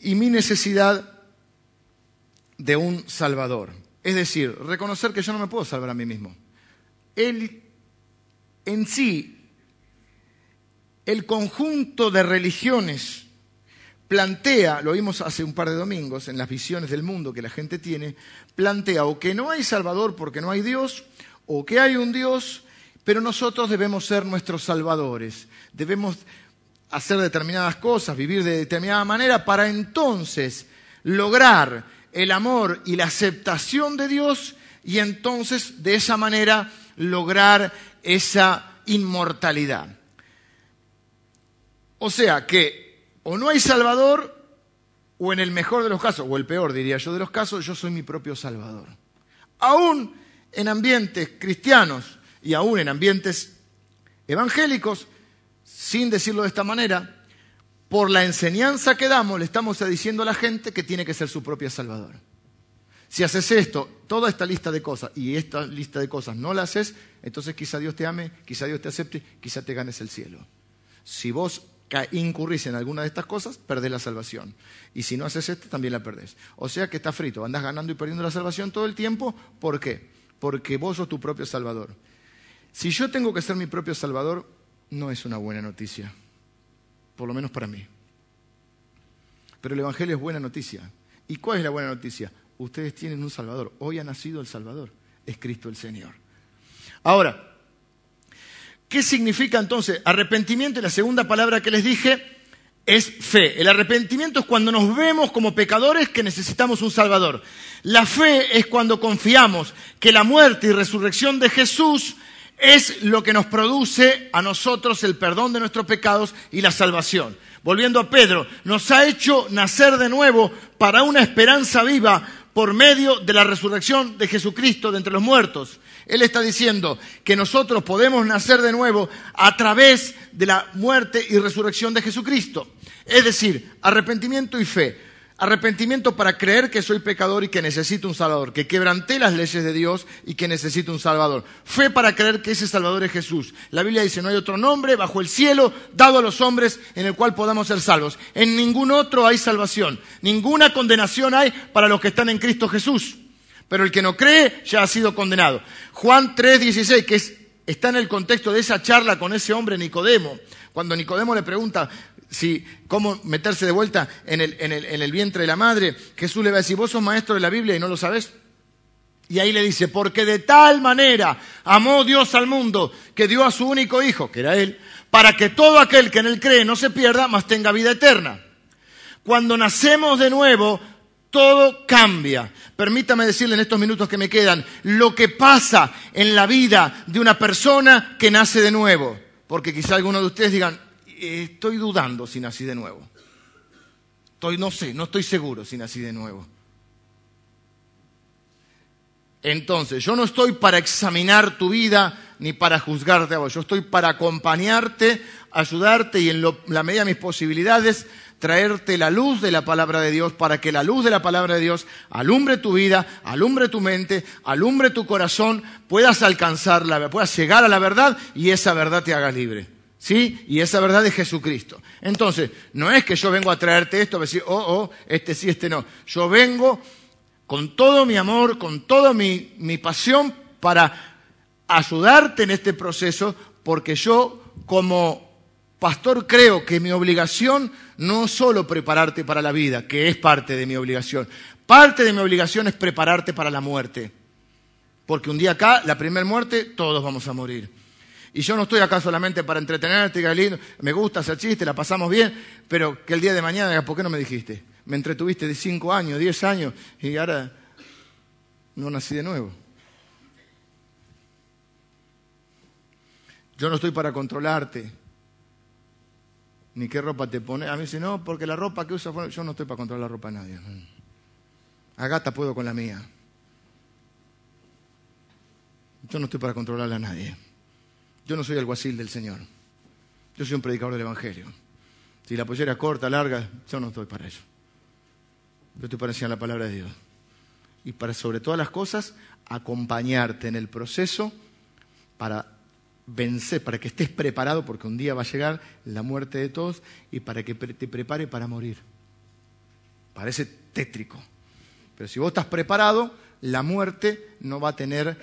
y mi necesidad de un Salvador. Es decir, reconocer que yo no me puedo salvar a mí mismo. Él, en sí, el conjunto de religiones plantea, lo vimos hace un par de domingos en las visiones del mundo que la gente tiene, plantea o que no hay Salvador porque no hay Dios, o que hay un Dios, pero nosotros debemos ser nuestros salvadores. Debemos hacer determinadas cosas, vivir de determinada manera, para entonces lograr el amor y la aceptación de Dios y entonces de esa manera lograr esa inmortalidad. O sea que o no hay Salvador o en el mejor de los casos, o el peor diría yo de los casos, yo soy mi propio Salvador. Aún en ambientes cristianos y aún en ambientes evangélicos, sin decirlo de esta manera, por la enseñanza que damos, le estamos diciendo a la gente que tiene que ser su propia Salvador. Si haces esto, toda esta lista de cosas, y esta lista de cosas no la haces, entonces quizá Dios te ame, quizá Dios te acepte, quizá te ganes el cielo. Si vos incurrís en alguna de estas cosas, perdés la salvación. Y si no haces esto, también la perdés. O sea que está frito, andas ganando y perdiendo la salvación todo el tiempo. ¿Por qué? Porque vos sos tu propio Salvador. Si yo tengo que ser mi propio Salvador, no es una buena noticia, por lo menos para mí. Pero el Evangelio es buena noticia. ¿Y cuál es la buena noticia? Ustedes tienen un Salvador. Hoy ha nacido el Salvador. Es Cristo el Señor. Ahora, ¿qué significa entonces arrepentimiento? Y la segunda palabra que les dije es fe. El arrepentimiento es cuando nos vemos como pecadores que necesitamos un Salvador. La fe es cuando confiamos que la muerte y resurrección de Jesús es lo que nos produce a nosotros el perdón de nuestros pecados y la salvación. Volviendo a Pedro, nos ha hecho nacer de nuevo para una esperanza viva por medio de la resurrección de Jesucristo de entre los muertos. Él está diciendo que nosotros podemos nacer de nuevo a través de la muerte y resurrección de Jesucristo. Es decir, arrepentimiento y fe. Arrepentimiento para creer que soy pecador y que necesito un Salvador, que quebranté las leyes de Dios y que necesito un Salvador. Fe para creer que ese Salvador es Jesús. La Biblia dice, no hay otro nombre bajo el cielo dado a los hombres en el cual podamos ser salvos. En ningún otro hay salvación. Ninguna condenación hay para los que están en Cristo Jesús. Pero el que no cree ya ha sido condenado. Juan 3:16, que está en el contexto de esa charla con ese hombre Nicodemo, cuando Nicodemo le pregunta, si, cómo meterse de vuelta en el, en, el, en el vientre de la madre, Jesús le va a decir, vos sos maestro de la Biblia y no lo sabés. Y ahí le dice, porque de tal manera amó Dios al mundo que dio a su único hijo, que era él, para que todo aquel que en él cree no se pierda, mas tenga vida eterna. Cuando nacemos de nuevo, todo cambia. Permítame decirle en estos minutos que me quedan lo que pasa en la vida de una persona que nace de nuevo. Porque quizá algunos de ustedes digan, estoy dudando si nací de nuevo. Estoy, no sé, no estoy seguro si nací de nuevo. Entonces, yo no estoy para examinar tu vida ni para juzgarte a vos. Yo estoy para acompañarte, ayudarte y en la medida de mis posibilidades traerte la luz de la palabra de Dios para que la luz de la palabra de Dios alumbre tu vida, alumbre tu mente, alumbre tu corazón, puedas alcanzarla, puedas llegar a la verdad y esa verdad te haga libre. ¿Sí? Y esa verdad es Jesucristo. Entonces, no es que yo vengo a traerte esto, a decir, oh, oh, este sí, este no. Yo vengo con todo mi amor, con toda mi, mi pasión para ayudarte en este proceso, porque yo como Pastor, creo que mi obligación no es solo prepararte para la vida, que es parte de mi obligación. Parte de mi obligación es prepararte para la muerte. Porque un día acá, la primera muerte, todos vamos a morir. Y yo no estoy acá solamente para entretenerte, lindo, me gusta hacer chiste, la pasamos bien, pero que el día de mañana, ¿por qué no me dijiste? Me entretuviste de cinco años, diez años, y ahora no nací de nuevo. Yo no estoy para controlarte, ni qué ropa te pones. A mí dice, no, porque la ropa que usa, yo no estoy para controlar la ropa de nadie. A gata puedo con la mía. Yo no estoy para controlar a nadie. Yo no soy alguacil del Señor. Yo soy un predicador del Evangelio. Si la pollera es corta, larga, yo no estoy para eso. Yo estoy para enseñar la palabra de Dios. Y para, sobre todas las cosas, acompañarte en el proceso para vencer, para que estés preparado, porque un día va a llegar la muerte de todos, y para que te prepare para morir. Parece tétrico. Pero si vos estás preparado, la muerte no va a tener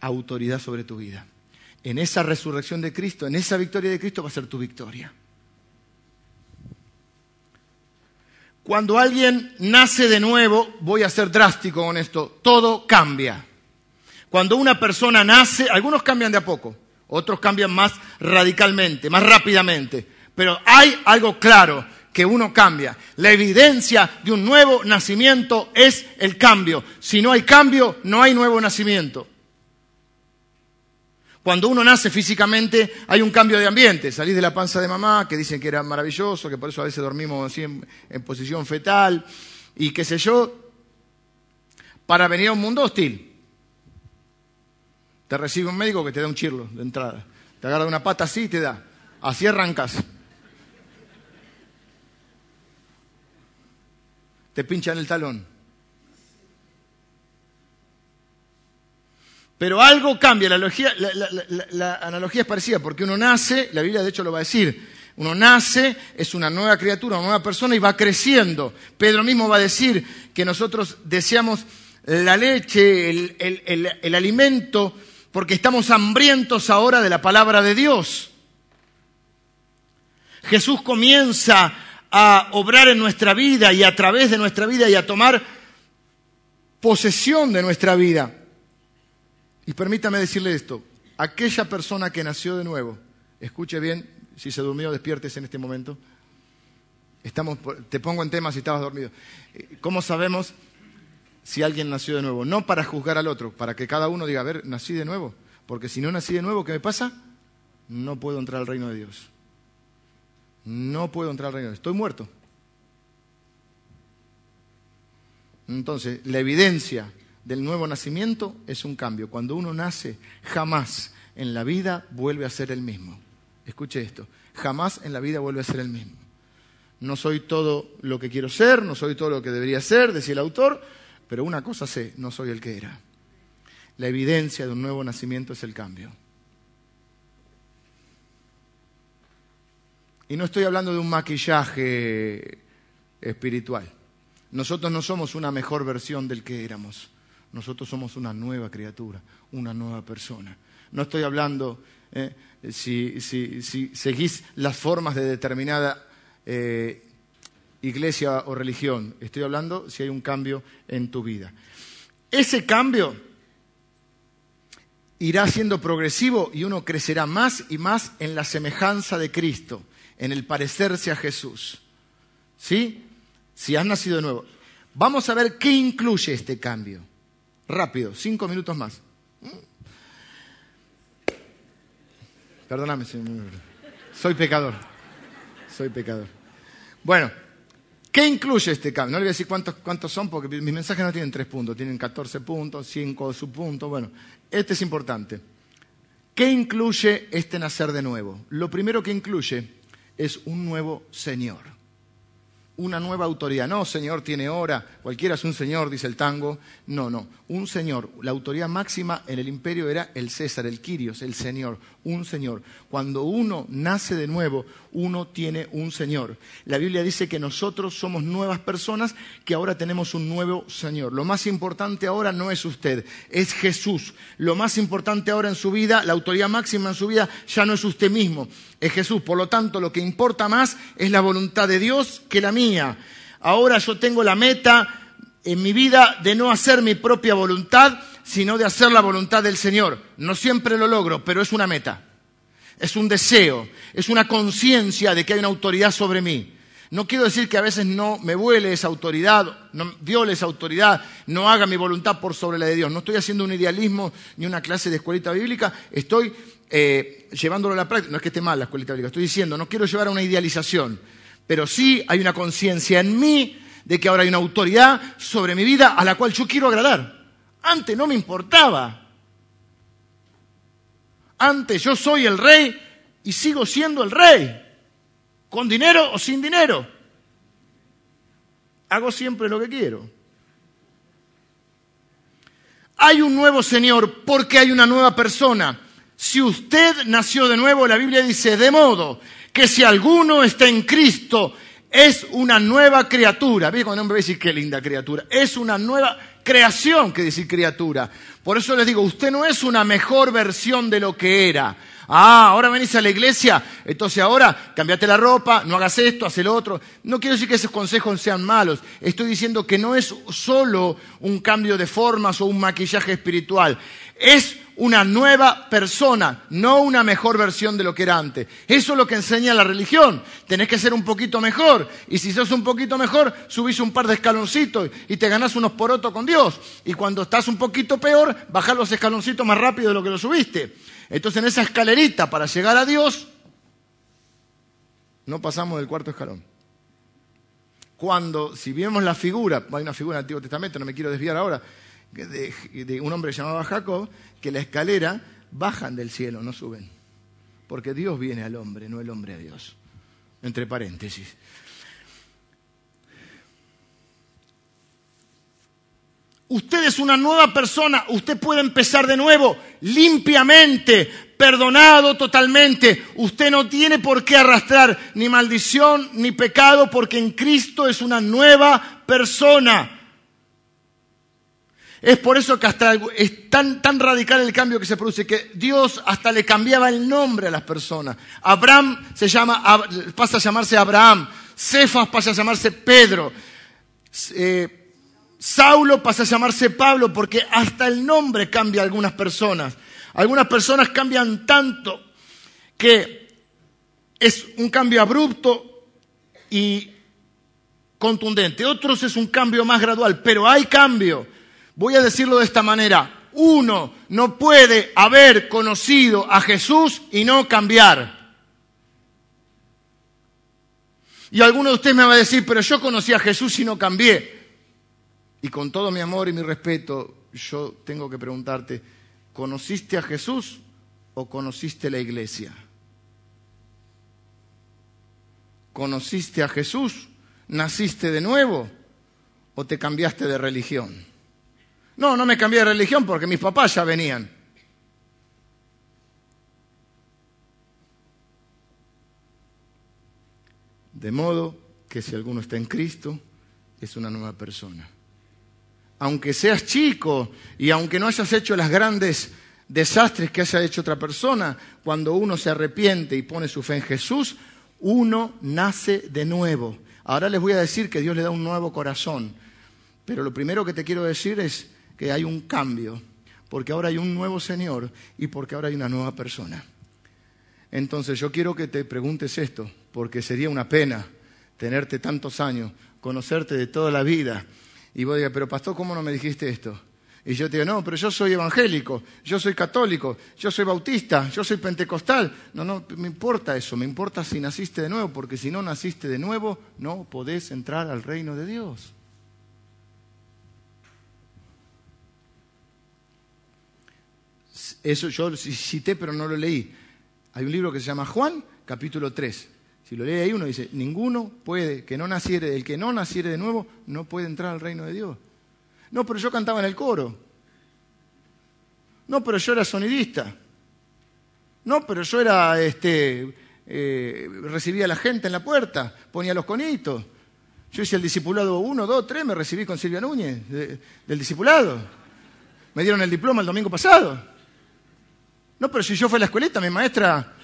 autoridad sobre tu vida. En esa resurrección de Cristo, en esa victoria de Cristo va a ser tu victoria. Cuando alguien nace de nuevo, voy a ser drástico con esto, todo cambia. Cuando una persona nace, algunos cambian de a poco, otros cambian más radicalmente, más rápidamente. Pero hay algo claro, que uno cambia. La evidencia de un nuevo nacimiento es el cambio. Si no hay cambio, no hay nuevo nacimiento. Cuando uno nace físicamente hay un cambio de ambiente. Salís de la panza de mamá, que dicen que era maravilloso, que por eso a veces dormimos así en, en posición fetal, y qué sé yo, para venir a un mundo hostil. Te recibe un médico que te da un chirlo de entrada. Te agarra una pata así y te da. Así arrancas. Te pinchan el talón. Pero algo cambia, la, la, analogía es parecida, porque uno nace, la Biblia de hecho lo va a decir, uno nace, es una nueva criatura, una nueva persona y va creciendo. Pedro mismo va a decir que nosotros deseamos la leche, el, el alimento porque estamos hambrientos ahora de la palabra de Dios. Jesús comienza a obrar en nuestra vida y a través de nuestra vida y a tomar posesión de nuestra vida. Y permítame decirle esto, aquella persona que nació de nuevo, escuche bien, si se durmió, despiertes en este momento. Estamos, te pongo en tema si estabas dormido. ¿Cómo sabemos si alguien nació de nuevo. No para juzgar al otro, para que cada uno diga, a ver, nací de nuevo. Porque si no nací de nuevo, ¿qué me pasa? No puedo entrar al reino de Dios. No puedo entrar al reino de Dios. Estoy muerto. Entonces, la evidencia del nuevo nacimiento es un cambio. Cuando uno nace, jamás en la vida vuelve a ser el mismo. Escuche esto, jamás en la vida vuelve a ser el mismo. No soy todo lo que quiero ser, no soy todo lo que debería ser, decía el autor, pero una cosa sé, no soy el que era. La evidencia de un nuevo nacimiento es el cambio. Y no estoy hablando de un maquillaje espiritual. Nosotros no somos una mejor versión del que éramos. Nosotros somos una nueva criatura, una nueva persona. No estoy hablando, eh, si, si, si, seguís las formas de determinada eh, iglesia o religión. Estoy hablando si hay un cambio en tu vida. Ese cambio irá siendo progresivo y uno crecerá más y más en la semejanza de Cristo, en el parecerse a Jesús. ¿Sí? Si has nacido de nuevo. Vamos a ver qué incluye este cambio. Rápido, cinco minutos más. Perdóname, señor. Soy pecador. Soy pecador. Bueno, ¿qué incluye este cambio? No le voy a decir cuántos, cuántos son porque mis mensajes no tienen tres puntos, tienen 14 puntos, cinco subpuntos. Bueno, este es importante. ¿Qué incluye este nacer de nuevo? Lo primero que incluye es un nuevo Señor una nueva autoridad. No, Señor tiene hora, cualquiera es un Señor, dice el tango. No, no, un Señor. La autoridad máxima en el imperio era el César, el Quirios, el Señor, un Señor. Cuando uno nace de nuevo, uno tiene un Señor. La Biblia dice que nosotros somos nuevas personas, que ahora tenemos un nuevo Señor. Lo más importante ahora no es usted, es Jesús. Lo más importante ahora en su vida, la autoridad máxima en su vida, ya no es usted mismo, es Jesús. Por lo tanto, lo que importa más es la voluntad de Dios que la mía. Ahora yo tengo la meta en mi vida de no hacer mi propia voluntad, sino de hacer la voluntad del Señor. No siempre lo logro, pero es una meta. Es un deseo, es una conciencia de que hay una autoridad sobre mí. No quiero decir que a veces no me vuele esa autoridad, no viole esa autoridad, no haga mi voluntad por sobre la de Dios. No estoy haciendo un idealismo ni una clase de escuelita bíblica, estoy eh, llevándolo a la práctica. No es que esté mal la escuelita bíblica, estoy diciendo, no quiero llevar a una idealización, pero sí hay una conciencia en mí de que ahora hay una autoridad sobre mi vida a la cual yo quiero agradar. Antes no me importaba. Antes yo soy el rey y sigo siendo el rey, con dinero o sin dinero. Hago siempre lo que quiero. Hay un nuevo Señor porque hay una nueva persona. Si usted nació de nuevo, la Biblia dice, de modo que si alguno está en Cristo, es una nueva criatura. ¿Ve cuando me decir qué linda criatura? Es una nueva creación que decir criatura. Por eso les digo, usted no es una mejor versión de lo que era. Ah, ahora venís a la iglesia, entonces ahora cambiate la ropa, no hagas esto, haz el otro. No quiero decir que esos consejos sean malos. Estoy diciendo que no es solo un cambio de formas o un maquillaje espiritual. Es una nueva persona, no una mejor versión de lo que era antes. Eso es lo que enseña la religión. Tenés que ser un poquito mejor. Y si sos un poquito mejor, subís un par de escaloncitos y te ganás unos porotos con Dios. Y cuando estás un poquito peor, bajás los escaloncitos más rápido de lo que lo subiste. Entonces en esa escalerita para llegar a Dios, no pasamos del cuarto escalón. Cuando, si vemos la figura, hay una figura en el Antiguo Testamento, no me quiero desviar ahora, de, un hombre llamado Jacob, que la escalera bajan del cielo, no suben. Porque Dios viene al hombre, no el hombre a Dios. Entre paréntesis. Usted es una nueva persona, usted puede empezar de nuevo, limpiamente, perdonado totalmente. Usted no tiene por qué arrastrar ni maldición ni pecado porque en Cristo es una nueva persona. Es por eso que hasta es tan, tan radical el cambio que se produce que Dios hasta le cambiaba el nombre a las personas. Abraham se llama, pasa a llamarse Abraham, Cefas pasa a llamarse Pedro, eh, Saulo pasa a llamarse Pablo porque hasta el nombre cambia a algunas personas. Algunas personas cambian tanto que es un cambio abrupto y contundente. Otros es un cambio más gradual, pero hay cambio. Voy a decirlo de esta manera. Uno no puede haber conocido a Jesús y no cambiar. Y alguno de ustedes me va a decir, pero yo conocí a Jesús y no cambié. Y con todo mi amor y mi respeto, yo tengo que preguntarte, ¿conociste a Jesús o conociste la iglesia? ¿Conociste a Jesús? ¿Naciste de nuevo o te cambiaste de religión? No, no me cambié de religión porque mis papás ya venían. De modo que si alguno está en Cristo, es una nueva persona. Aunque seas chico y aunque no hayas hecho las grandes desastres que haya hecho otra persona, cuando uno se arrepiente y pone su fe en Jesús, Uno nace de nuevo. Ahora les voy a decir que Dios le da un nuevo corazón. Pero lo primero que te quiero decir es que hay un cambio, porque ahora hay un nuevo Señor y porque ahora hay una nueva persona. Entonces yo quiero que te preguntes esto, porque sería una pena tenerte tantos años, conocerte de toda la vida, y vos digas, pero pastor, ¿cómo no me dijiste esto? Y yo te digo, no, pero yo soy evangélico, yo soy católico, yo soy bautista, yo soy pentecostal. No, no, me importa eso, me importa si naciste de nuevo, porque si no naciste de nuevo, no podés entrar al reino de Dios. Eso yo cité, pero no lo leí. Hay un libro que se llama Juan, capítulo 3. Si lo lee ahí, uno dice, ninguno puede, que no naciere, el que no naciere de nuevo, no puede entrar al reino de Dios. No, pero yo cantaba en el coro. No, pero yo era sonidista. No, pero yo era, este, eh, recibía a la gente en la puerta, ponía los conitos. Yo hice el discipulado 1, 2, 3, me recibí con Silvia Núñez del discipulado. Me dieron el diploma el domingo pasado. No, pero si yo fui a la escuelita, mi maestra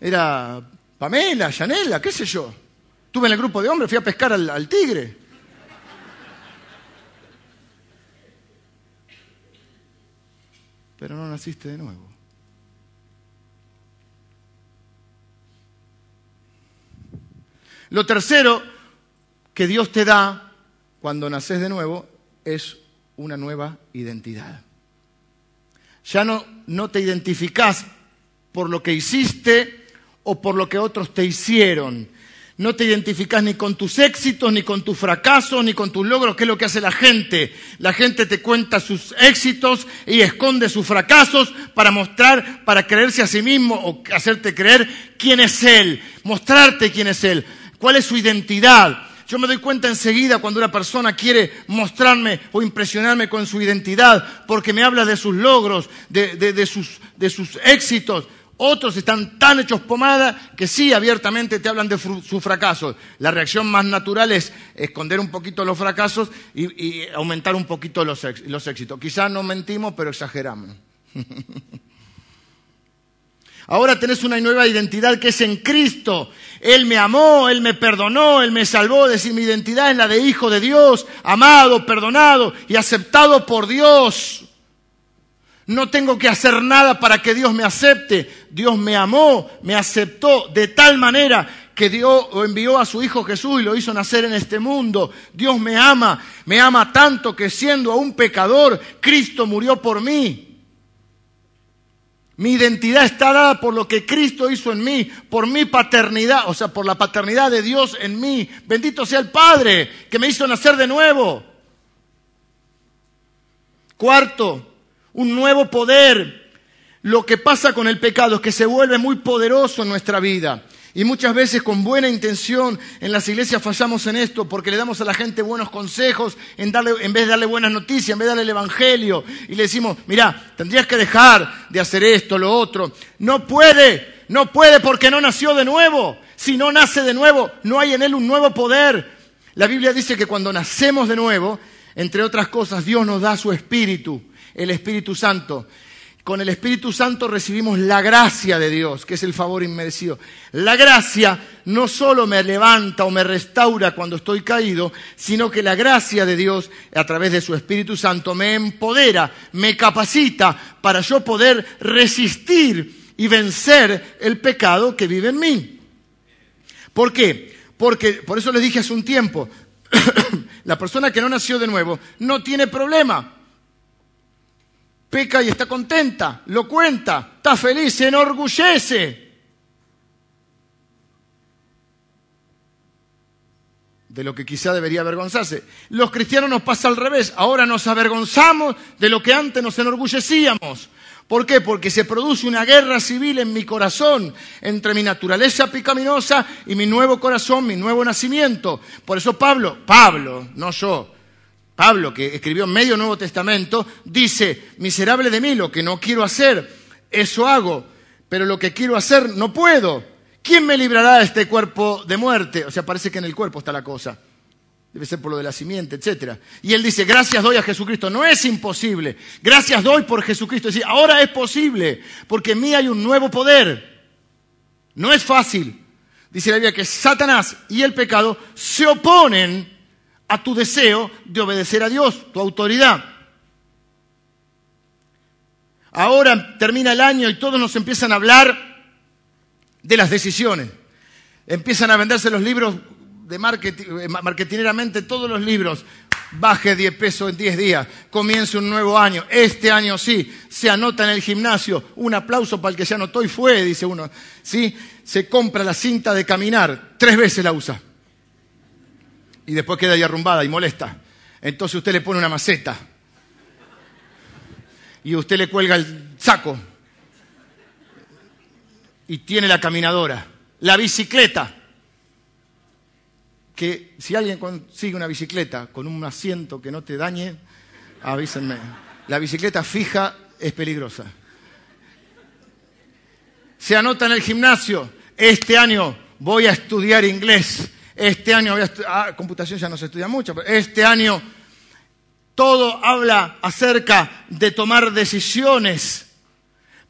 era Pamela, Yanela, qué sé yo. Estuve en el grupo de hombres, fui a pescar al, al tigre. Pero no naciste de nuevo. Lo tercero que Dios te da cuando naces de nuevo es una nueva identidad. Ya no, no te identificás por lo que hiciste o por lo que otros te hicieron. No te identificás ni con tus éxitos, ni con tus fracasos, ni con tus logros, que es lo que hace la gente. La gente te cuenta sus éxitos y esconde sus fracasos para mostrar, para creerse a sí mismo o hacerte creer quién es Él, mostrarte quién es Él, cuál es su identidad. Yo me doy cuenta enseguida cuando una persona quiere mostrarme o impresionarme con su identidad, porque me habla de sus logros, de, sus, de sus éxitos. Otros están tan hechos pomada que sí abiertamente te hablan de sus fracasos. La reacción más natural es esconder un poquito los fracasos y, aumentar un poquito los, los éxitos. Quizás no mentimos, pero exageramos. Ahora tenés una nueva identidad que es en Cristo. Él me amó, Él me perdonó, Él me salvó. Es decir, mi identidad es la de hijo de Dios, amado, perdonado y aceptado por Dios. No tengo que hacer nada para que Dios me acepte. Dios me amó, me aceptó de tal manera que Dios envió a su Hijo Jesús y lo hizo nacer en este mundo. Dios me ama, me ama tanto que siendo aún pecador, Cristo murió por mí. Mi identidad está dada por lo que Cristo hizo en mí, por mi paternidad, o sea, por la paternidad de Dios en mí. Bendito sea el Padre que me hizo nacer de nuevo. Cuarto, un nuevo poder. Lo que pasa con el pecado es que se vuelve muy poderoso en nuestra vida. Y muchas veces con buena intención en las iglesias fallamos en esto porque le damos a la gente buenos consejos en, darle, en vez de darle buenas noticias, en vez de darle el evangelio. Y le decimos, mira, tendrías que dejar de hacer esto, lo otro. No puede, no puede porque no nació de nuevo. Si no nace de nuevo, no hay en él un nuevo poder. La Biblia dice que cuando nacemos de nuevo, entre otras cosas, Dios nos da su espíritu, el Espíritu Santo. Con el Espíritu Santo recibimos la gracia de Dios, que es el favor inmerecido. La gracia no solo me levanta o me restaura cuando estoy caído, sino que la gracia de Dios, a través de su Espíritu Santo, me empodera, me capacita para yo poder resistir y vencer el pecado que vive en mí. ¿Por qué? Porque, por eso les dije hace un tiempo, la persona que no nació de nuevo no tiene problema peca y está contenta, lo cuenta, está feliz, se enorgullece. de lo que quizá debería avergonzarse. Los cristianos nos pasa al revés. Ahora nos avergonzamos de lo que antes nos enorgullecíamos. ¿Por qué? Porque se produce una guerra civil en mi corazón entre mi naturaleza picaminosa y mi nuevo corazón, mi nuevo nacimiento. Por eso Pablo, Pablo, no yo, Pablo, que escribió medio Nuevo Testamento, dice, miserable de mí, lo que no quiero hacer, eso hago, pero lo que quiero hacer no puedo. ¿Quién me librará de este cuerpo de muerte? O sea, parece que en el cuerpo está la cosa. Debe ser por lo de la simiente, etc. Y él dice, gracias doy a Jesucristo. No es imposible. Gracias doy por Jesucristo. Es decir, ahora es posible, porque en mí hay un nuevo poder. No es fácil. dice la Biblia que Satanás y el pecado se oponen a tu deseo de obedecer a Dios, tu autoridad. Ahora termina el año y todos nos empiezan a hablar de las decisiones. Empiezan a venderse los libros de marketing, eh, marketineramente, todos los libros. Baje 10 pesos en 10 días, comience un nuevo año. Este año sí, se anota en el gimnasio. Un aplauso para el que se anotó y fue, dice uno. ¿Sí? Se compra la cinta de caminar, tres veces la usa. Y después queda ahí arrumbada y molesta. Entonces usted le pone una maceta y usted le cuelga el saco y tiene la caminadora, la bicicleta, que si alguien consigue una bicicleta con un asiento que no te dañe, avísenme. La bicicleta fija es peligrosa. Se anota en el gimnasio, este año voy a estudiar inglés, este año ah, computación ya no se estudia mucho, pero este año todo habla acerca de tomar decisiones.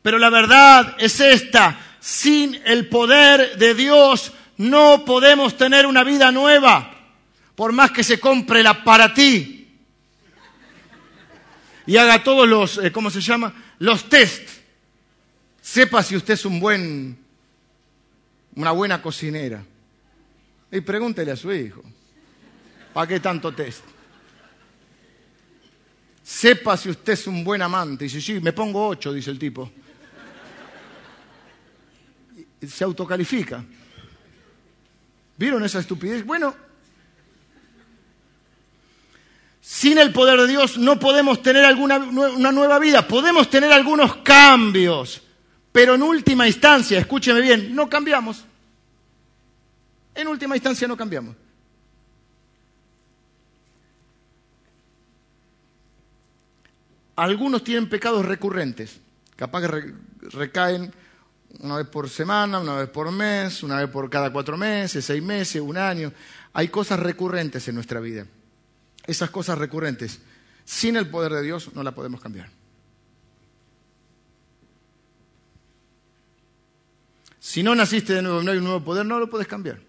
Pero la verdad es esta, sin el poder de Dios no podemos tener una vida nueva, por más que se compre la para ti y haga todos los, eh, ¿cómo se llama? Los test. Sepa si usted es un buen, una buena cocinera. Y pregúntele a su hijo, ¿para qué tanto test? Sepa si usted es un buen amante. Y dice, sí, me pongo ocho, dice el tipo. se autocalifica. ¿Vieron esa estupidez? Bueno, sin el poder de Dios no podemos tener alguna, una nueva vida, podemos tener algunos cambios, pero en última instancia, escúcheme bien, no cambiamos. En última instancia no cambiamos. Algunos tienen pecados recurrentes, capaz que recaen una vez por semana, una vez por mes, una vez por cada cuatro meses, seis meses, un año. Hay cosas recurrentes en nuestra vida. Esas cosas recurrentes, sin el poder de Dios, no las podemos cambiar. Si no naciste de nuevo no hay un nuevo poder, no lo puedes cambiar.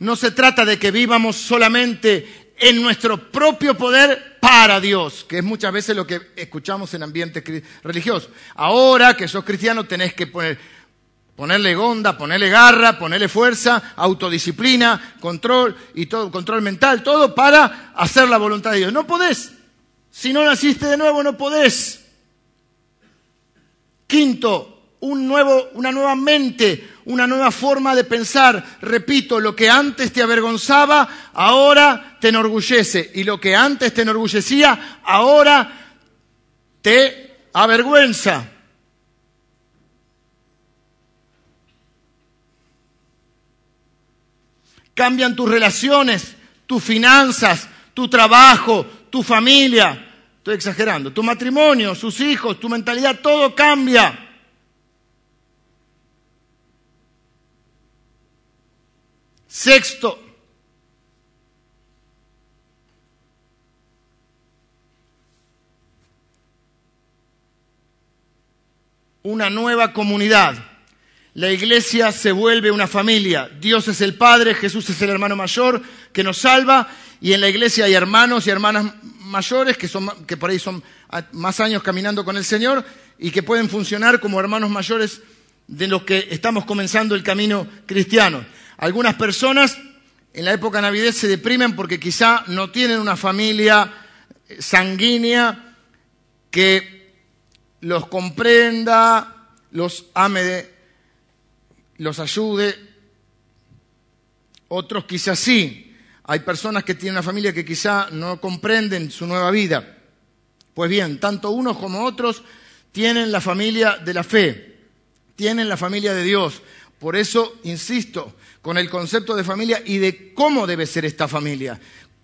No se trata de que vivamos solamente en nuestro propio poder para Dios, que es muchas veces lo que escuchamos en ambientes religiosos. Ahora que sos cristiano tenés que poner, ponerle gonda, ponerle garra, ponerle fuerza, autodisciplina, control y todo, control mental, todo para hacer la voluntad de Dios. No podés. Si no naciste de nuevo, no podés. Quinto, un nuevo, una nueva mente, una nueva forma de pensar. Repito, lo que antes te avergonzaba, ahora te enorgullece. Y lo que antes te enorgullecía, ahora te avergüenza. Cambian tus relaciones, tus finanzas, tu trabajo, tu familia. Estoy exagerando. Tu matrimonio, sus hijos, tu mentalidad, todo cambia. Sexto, una nueva comunidad. La iglesia se vuelve una familia. Dios es el Padre, Jesús es el hermano mayor que nos salva y en la iglesia hay hermanos y hermanas mayores que, son, que por ahí son más años caminando con el Señor y que pueden funcionar como hermanos mayores de los que estamos comenzando el camino cristiano. Algunas personas en la época navideña se deprimen porque quizá no tienen una familia sanguínea que los comprenda, los ame, los ayude. Otros quizás sí. Hay personas que tienen una familia que quizá no comprenden su nueva vida. Pues bien, tanto unos como otros tienen la familia de la fe, tienen la familia de Dios. Por eso, insisto, con el concepto de familia y de cómo debe ser esta familia.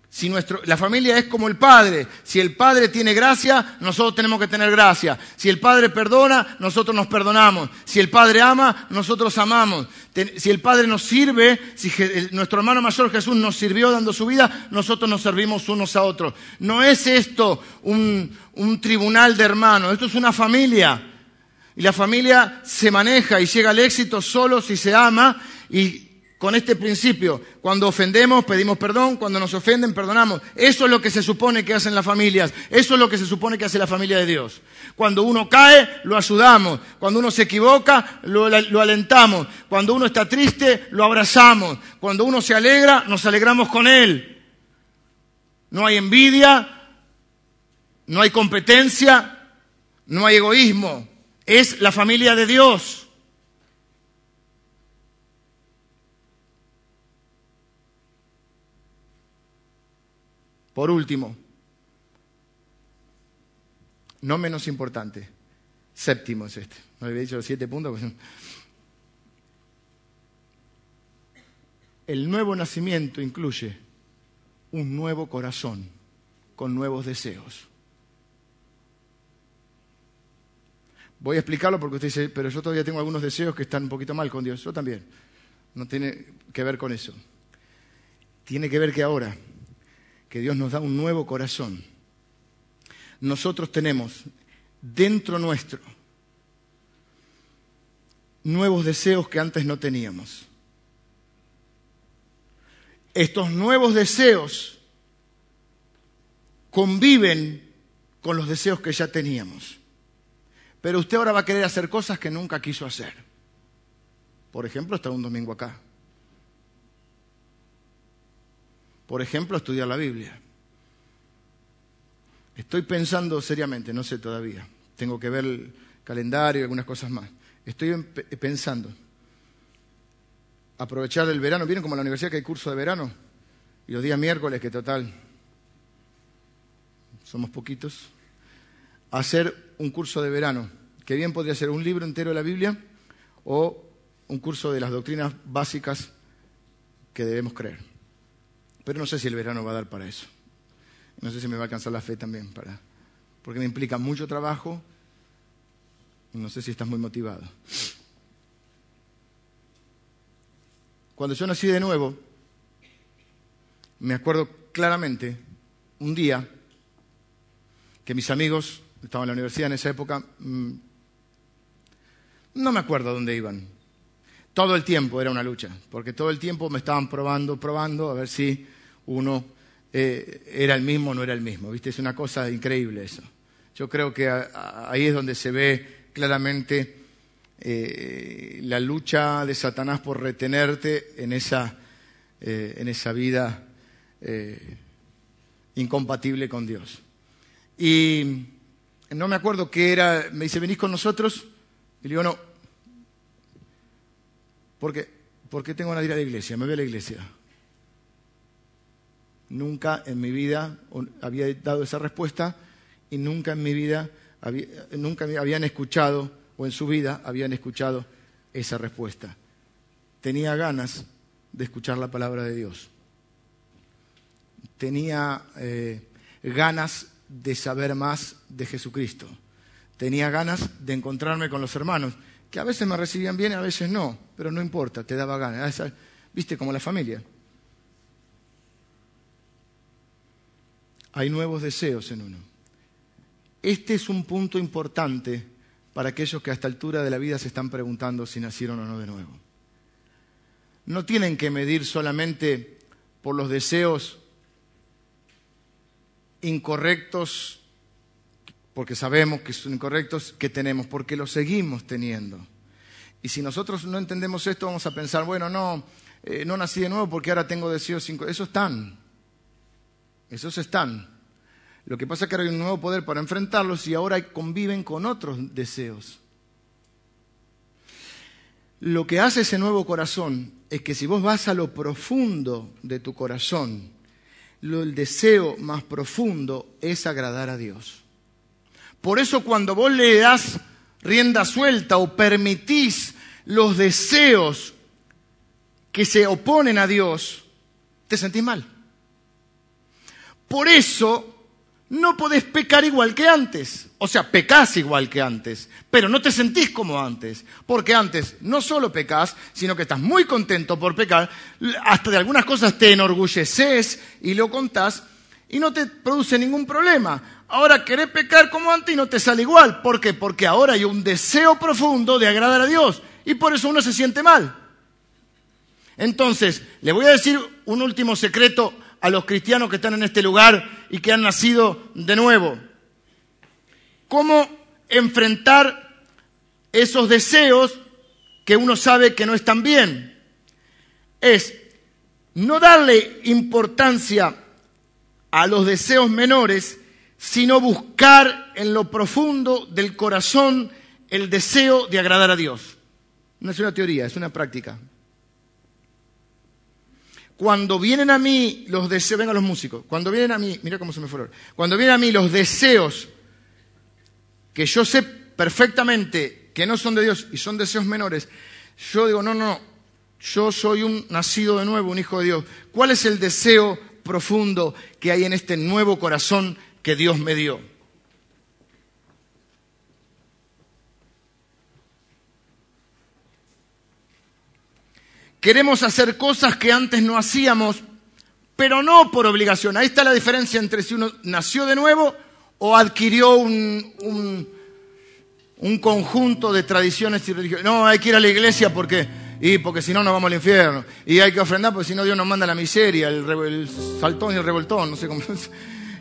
Si nuestro, la familia es como el padre, si el padre tiene gracia, nosotros tenemos que tener gracia. Si el padre perdona, nosotros nos perdonamos. Si el padre ama, nosotros amamos. Si el padre nos sirve, si nuestro hermano mayor Jesús nos sirvió dando su vida, nosotros nos servimos unos a otros. No es esto un, un tribunal de hermanos, esto es una familia. Y la familia se maneja y llega al éxito solo si se ama y con este principio. Cuando ofendemos, pedimos perdón. Cuando nos ofenden, perdonamos. Eso es lo que se supone que hacen las familias. Eso es lo que se supone que hace la familia de Dios. Cuando uno cae, lo ayudamos. Cuando uno se equivoca, lo, lo alentamos. Cuando uno está triste, lo abrazamos. Cuando uno se alegra, nos alegramos con él. No hay envidia, no hay competencia, no hay egoísmo. Es la familia de Dios. Por último, no menos importante, séptimo es este. No había dicho siete puntos. Pues, el nuevo nacimiento incluye un nuevo corazón con nuevos deseos. Voy a explicarlo porque usted dice, pero yo todavía tengo algunos deseos que están un poquito mal con Dios. Yo también. No tiene que ver con eso. Tiene que ver que ahora que Dios nos da un nuevo corazón. Nosotros tenemos dentro nuestro nuevos deseos que antes no teníamos. Estos nuevos deseos conviven con los deseos que ya teníamos. Pero usted ahora va a querer hacer cosas que nunca quiso hacer. Por ejemplo, estar un domingo acá. Por ejemplo, estudiar la Biblia. Estoy pensando seriamente, no sé todavía. Tengo que ver el calendario y algunas cosas más. Estoy pensando aprovechar el verano. ¿Vieron como en la universidad que hay curso de verano? Y los días miércoles, que total, somos poquitos. Hacer un curso de verano, que bien podría ser un libro entero de la Biblia o un curso de las doctrinas básicas que debemos creer. Pero no sé si el verano va a dar para eso. No sé si me va a alcanzar la fe también para. Porque me implica mucho trabajo. No sé si estás muy motivado. Cuando yo nací de nuevo, me acuerdo claramente un día que mis amigos, estaban en la universidad en esa época, mm, no me acuerdo dónde iban. Todo el tiempo era una lucha, porque todo el tiempo me estaban probando, probando, a ver si uno eh, era el mismo o no era el mismo. ¿Viste? Es una cosa increíble eso. Yo creo que ahí es donde se ve claramente eh, la lucha de Satanás por retenerte en esa, eh, en esa vida incompatible con Dios. Y no me acuerdo qué era, me dice, ¿venís con nosotros? Y le digo, no. ¿Por qué? Porque tengo de ir a la iglesia, me voy a la iglesia. Nunca en mi vida había dado esa respuesta y nunca en mi vida nunca habían escuchado o en su vida habían escuchado esa respuesta. Tenía ganas de escuchar la palabra de Dios. Tenía eh, ganas de saber más de Jesucristo. Tenía ganas de encontrarme con los hermanos, que a veces me recibían bien a veces no, pero no importa, te daba ganas. Viste como la familia. Hay nuevos deseos en uno. Este es un punto importante para aquellos que a esta altura de la vida se están preguntando si nacieron o no de nuevo. No tienen que medir solamente por los deseos incorrectos, porque sabemos que son incorrectos, que tenemos, porque los seguimos teniendo. Y si nosotros no entendemos esto, vamos a pensar, bueno, no, eh, no nací de nuevo porque ahora tengo deseos incorrectos. Eso están. Esos están. Lo que pasa es que hay un nuevo poder para enfrentarlos y ahora conviven con otros deseos. Lo que hace ese nuevo corazón es que si vos vas a lo profundo de tu corazón, el deseo más profundo es agradar a Dios. Por eso cuando vos le das rienda suelta o permitís los deseos que se oponen a Dios, te sentís mal. Por eso no podés pecar igual que antes. O sea, pecás igual que antes, pero no te sentís como antes. Porque antes no solo pecás, sino que estás muy contento por pecar, hasta de algunas cosas te enorgulleces y lo contás y no te produce ningún problema. Ahora querés pecar como antes y no te sale igual. ¿Por qué? Porque ahora hay un deseo profundo de agradar a Dios y por eso uno se siente mal. Entonces, le voy a decir un último secreto a los cristianos que están en este lugar y que han nacido de nuevo. ¿Cómo enfrentar esos deseos que uno sabe que no están bien? Es no darle importancia a los deseos menores, sino buscar en lo profundo del corazón el deseo de agradar a Dios. No es una teoría, es una práctica. Cuando vienen a mí los deseos, vengan los músicos, cuando vienen a mí, mira cómo se me fueron, cuando vienen a mí los deseos que yo sé perfectamente que no son de Dios y son deseos menores, yo digo, no, no, yo soy un nacido de nuevo, un hijo de Dios. ¿Cuál es el deseo profundo que hay en este nuevo corazón que Dios me dio? Queremos hacer cosas que antes no hacíamos, pero no por obligación. Ahí está la diferencia entre si uno nació de nuevo o adquirió un, un, conjunto de tradiciones y religiones. No, hay que ir a la iglesia porque, y porque si no nos vamos al infierno. Y hay que ofrendar porque si no Dios nos manda la miseria, el, saltón y el revoltón, no sé cómo.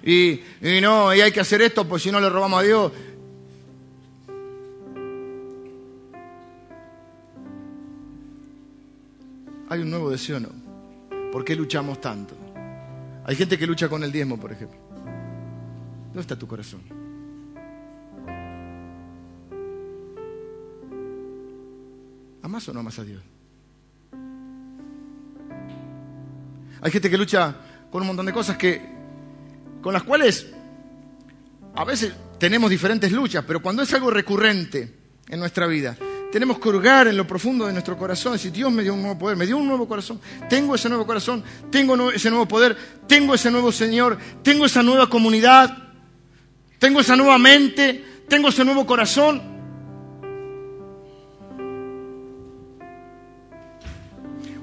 Y no, y hay que hacer esto porque si no le robamos a Dios. Hay un nuevo deseo, ¿no? ¿Por qué luchamos tanto? Hay gente que lucha con el diezmo, por ejemplo. ¿Dónde está tu corazón? ¿Amas o no amas a Dios? Hay gente que lucha con un montón de cosas que, con las cuales a veces tenemos diferentes luchas, pero cuando es algo recurrente en nuestra vida, tenemos que hurgar en lo profundo de nuestro corazón. Si Dios me dio un nuevo poder, me dio un nuevo corazón, tengo ese nuevo corazón, tengo ese nuevo poder, tengo ese nuevo Señor, tengo esa nueva comunidad, tengo esa nueva mente, tengo ese nuevo corazón.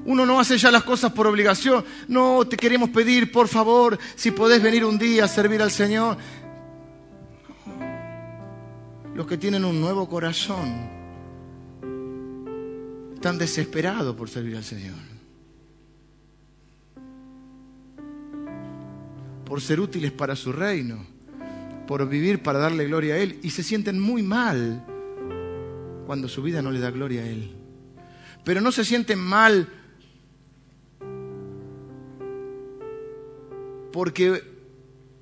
Uno no hace ya las cosas por obligación. No, te queremos pedir, por favor, si podés venir un día a servir al Señor. Los que tienen un nuevo corazón están desesperados por servir al Señor. Por ser útiles para su reino, por vivir para darle gloria a Él. Y se sienten muy mal cuando su vida no le da gloria a Él. Pero no se sienten mal porque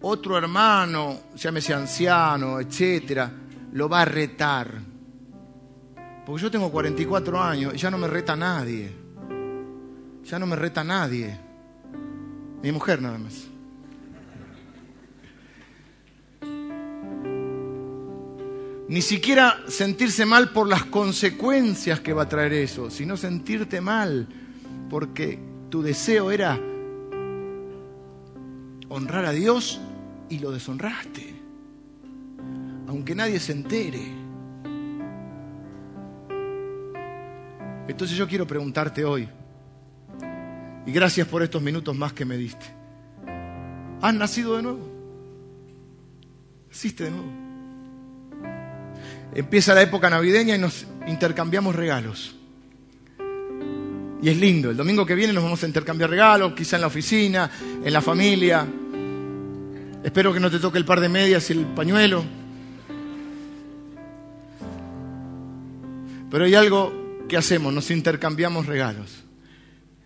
otro hermano, llámese anciano, etcétera, lo va a retar porque yo tengo 44 años y ya no me reta nadie. Ya no me reta nadie. Mi mujer nada más. Ni siquiera sentirse mal por las consecuencias que va a traer eso, sino sentirte mal porque tu deseo era honrar a Dios y lo deshonraste, aunque nadie se entere. Entonces yo quiero preguntarte hoy, y gracias por estos minutos más que me diste, ¿has nacido de nuevo? ¿Naciste de nuevo? Empieza la época navideña y nos intercambiamos regalos. Y es lindo, el domingo que viene nos vamos a intercambiar regalos, quizá en la oficina, en la familia. Espero que no te toque el par de medias y el pañuelo. Pero hay algo ¿qué hacemos? Nos intercambiamos regalos.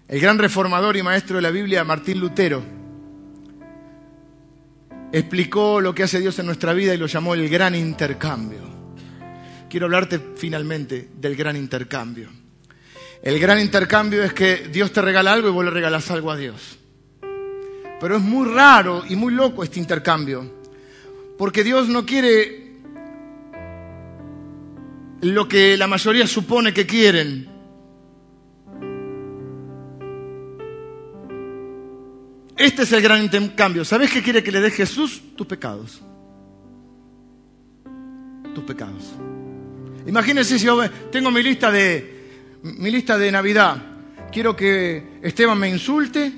El gran reformador y maestro de la Biblia, Martín Lutero, explicó lo que hace Dios en nuestra vida y lo llamó el gran intercambio. Quiero hablarte finalmente del gran intercambio. El gran intercambio es que Dios te regala algo y vos le regalas algo a Dios. Pero es muy raro y muy loco este intercambio, porque Dios no quiere lo que la mayoría supone que quieren. Este es el gran intercambio. ¿Sabes qué quiere que le dé Jesús? Tus pecados. Tus pecados. Imagínense si yo tengo mi lista de mi lista de Navidad. Quiero que Esteban me insulte,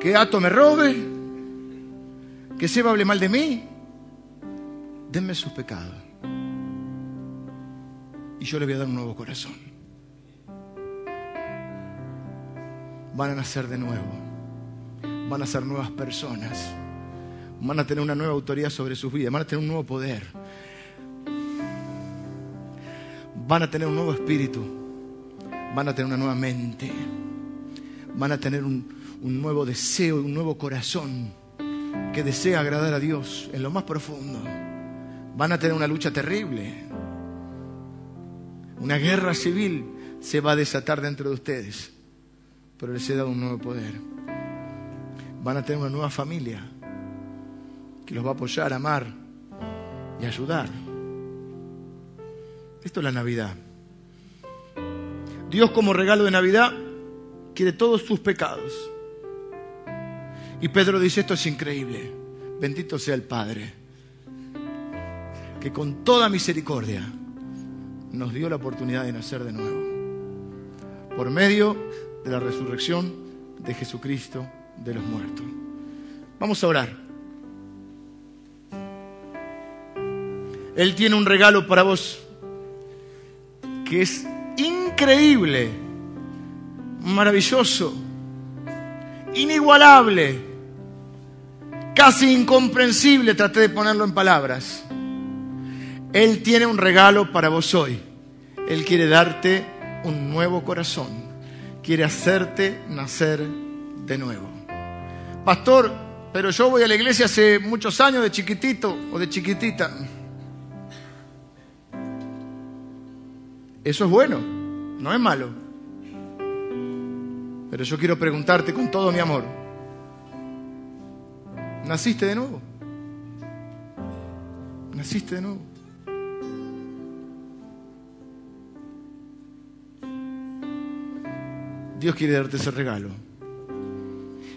que Ato me robe, que Seba hable mal de mí. Denme sus pecados yo le voy a dar un nuevo corazón. van a nacer de nuevo. Van a ser nuevas personas. Van a tener una nueva autoridad sobre sus vidas. Van a tener un nuevo poder. Van a tener un nuevo espíritu. Van a tener una nueva mente. Van a tener un, un nuevo deseo, un nuevo corazón que desea agradar a Dios en lo más profundo. Van a tener una lucha terrible. Una guerra civil se va a desatar dentro de ustedes pero les he dado un nuevo poder. Van a tener una nueva familia que los va a apoyar, amar y ayudar. Esto es la Navidad. Dios como regalo de Navidad quiere todos tus pecados. Y Pedro dice, esto es increíble. Bendito sea el Padre, que con toda misericordia nos dio la oportunidad de nacer de nuevo. Por medio de la resurrección de Jesucristo de los muertos. Vamos a orar. Él tiene un regalo para vos que es increíble, maravilloso, inigualable, casi incomprensible, traté de ponerlo en palabras. Él tiene un regalo para vos hoy. Él quiere darte un nuevo corazón quiere hacerte nacer de nuevo. Pastor, pero yo voy a la iglesia hace muchos años de chiquitito o de chiquitita. Eso es bueno, no es malo. Pero yo quiero preguntarte con todo mi amor, ¿naciste de nuevo? ¿Naciste de nuevo? Dios quiere darte ese regalo.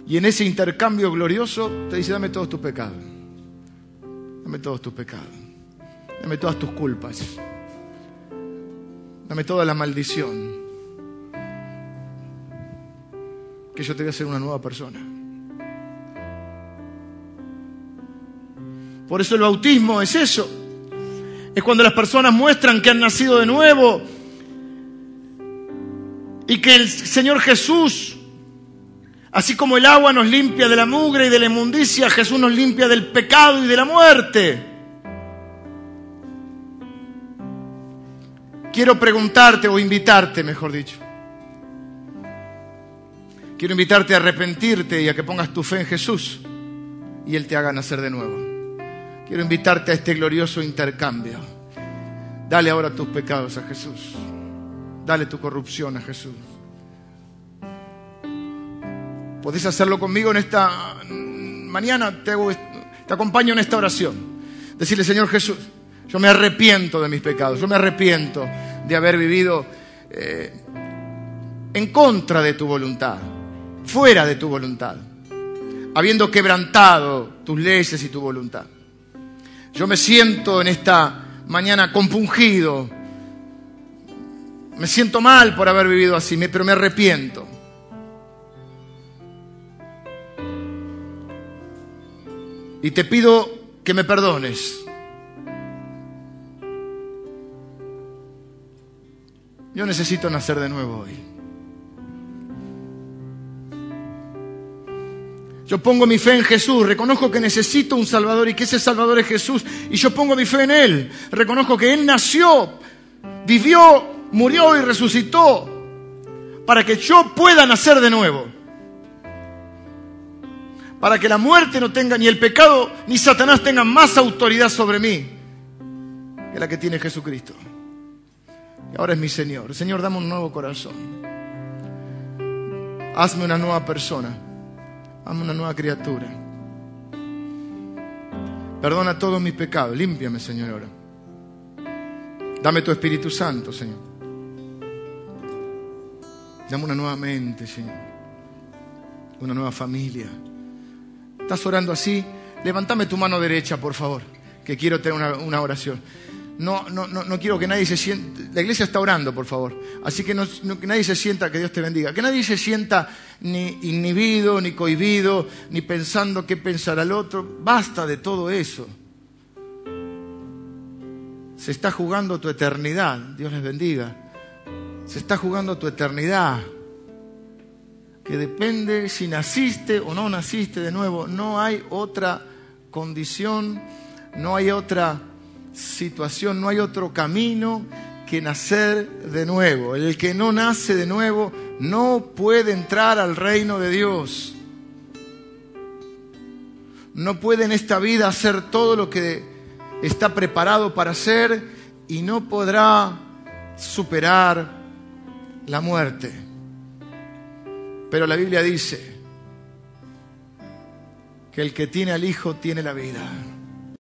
Y en ese intercambio glorioso te dice, dame todos tus pecados. Dame todos tus pecados. Dame todas tus culpas. Dame toda la maldición. Que yo te voy a hacer una nueva persona. Por eso el bautismo es eso. Es cuando las personas muestran que han nacido de nuevo y que el Señor Jesús, así como el agua nos limpia de la mugre y de la inmundicia, Jesús nos limpia del pecado y de la muerte. Quiero preguntarte o invitarte, mejor dicho. Quiero invitarte a arrepentirte y a que pongas tu fe en Jesús y Él te haga nacer de nuevo. Quiero invitarte a este glorioso intercambio. Dale ahora tus pecados a Jesús. Dale tu corrupción a Jesús. Podés hacerlo conmigo en esta mañana, te, acompaño en esta oración. Decirle, Señor Jesús, yo me arrepiento de mis pecados, yo me arrepiento de haber vivido eh, en contra de tu voluntad, fuera de tu voluntad, habiendo quebrantado tus leyes y tu voluntad. Yo me siento en esta mañana compungido, me siento mal por haber vivido así, pero me arrepiento. Y te pido que me perdones. Yo necesito nacer de nuevo hoy. Yo pongo mi fe en Jesús, reconozco que necesito un Salvador y que ese Salvador es Jesús. Y yo pongo mi fe en Él. Reconozco que Él nació, vivió murió y resucitó para que yo pueda nacer de nuevo. Para que la muerte no tenga, ni el pecado, ni Satanás tengan más autoridad sobre mí que la que tiene Jesucristo. Y ahora es mi Señor. Señor, dame un nuevo corazón. Hazme una nueva persona. Hazme una nueva criatura. Perdona todos mis pecados. Límpiame, Señor, ahora. Dame tu Espíritu Santo, Señor. Dame una nueva mente, Señor. Una nueva familia. ¿Estás orando así? Levántame tu mano derecha, por favor, que quiero tener una, oración. No, no, no, no, quiero que nadie se sienta. La iglesia está orando, por favor. Así que, que nadie se sienta, que Dios te bendiga. Que nadie se sienta ni inhibido, ni cohibido, ni pensando qué pensará el otro. Basta de todo eso. Se está jugando tu eternidad. Dios les bendiga. Se está jugando tu eternidad. que depende si naciste o no naciste de nuevo. No hay otra condición, no hay otra situación, no hay otro camino que nacer de nuevo. El que no nace de nuevo no puede entrar al reino de Dios. No puede en esta vida hacer todo lo que está preparado para hacer y no podrá superar la muerte. Pero la Biblia dice que el que tiene al Hijo tiene la vida.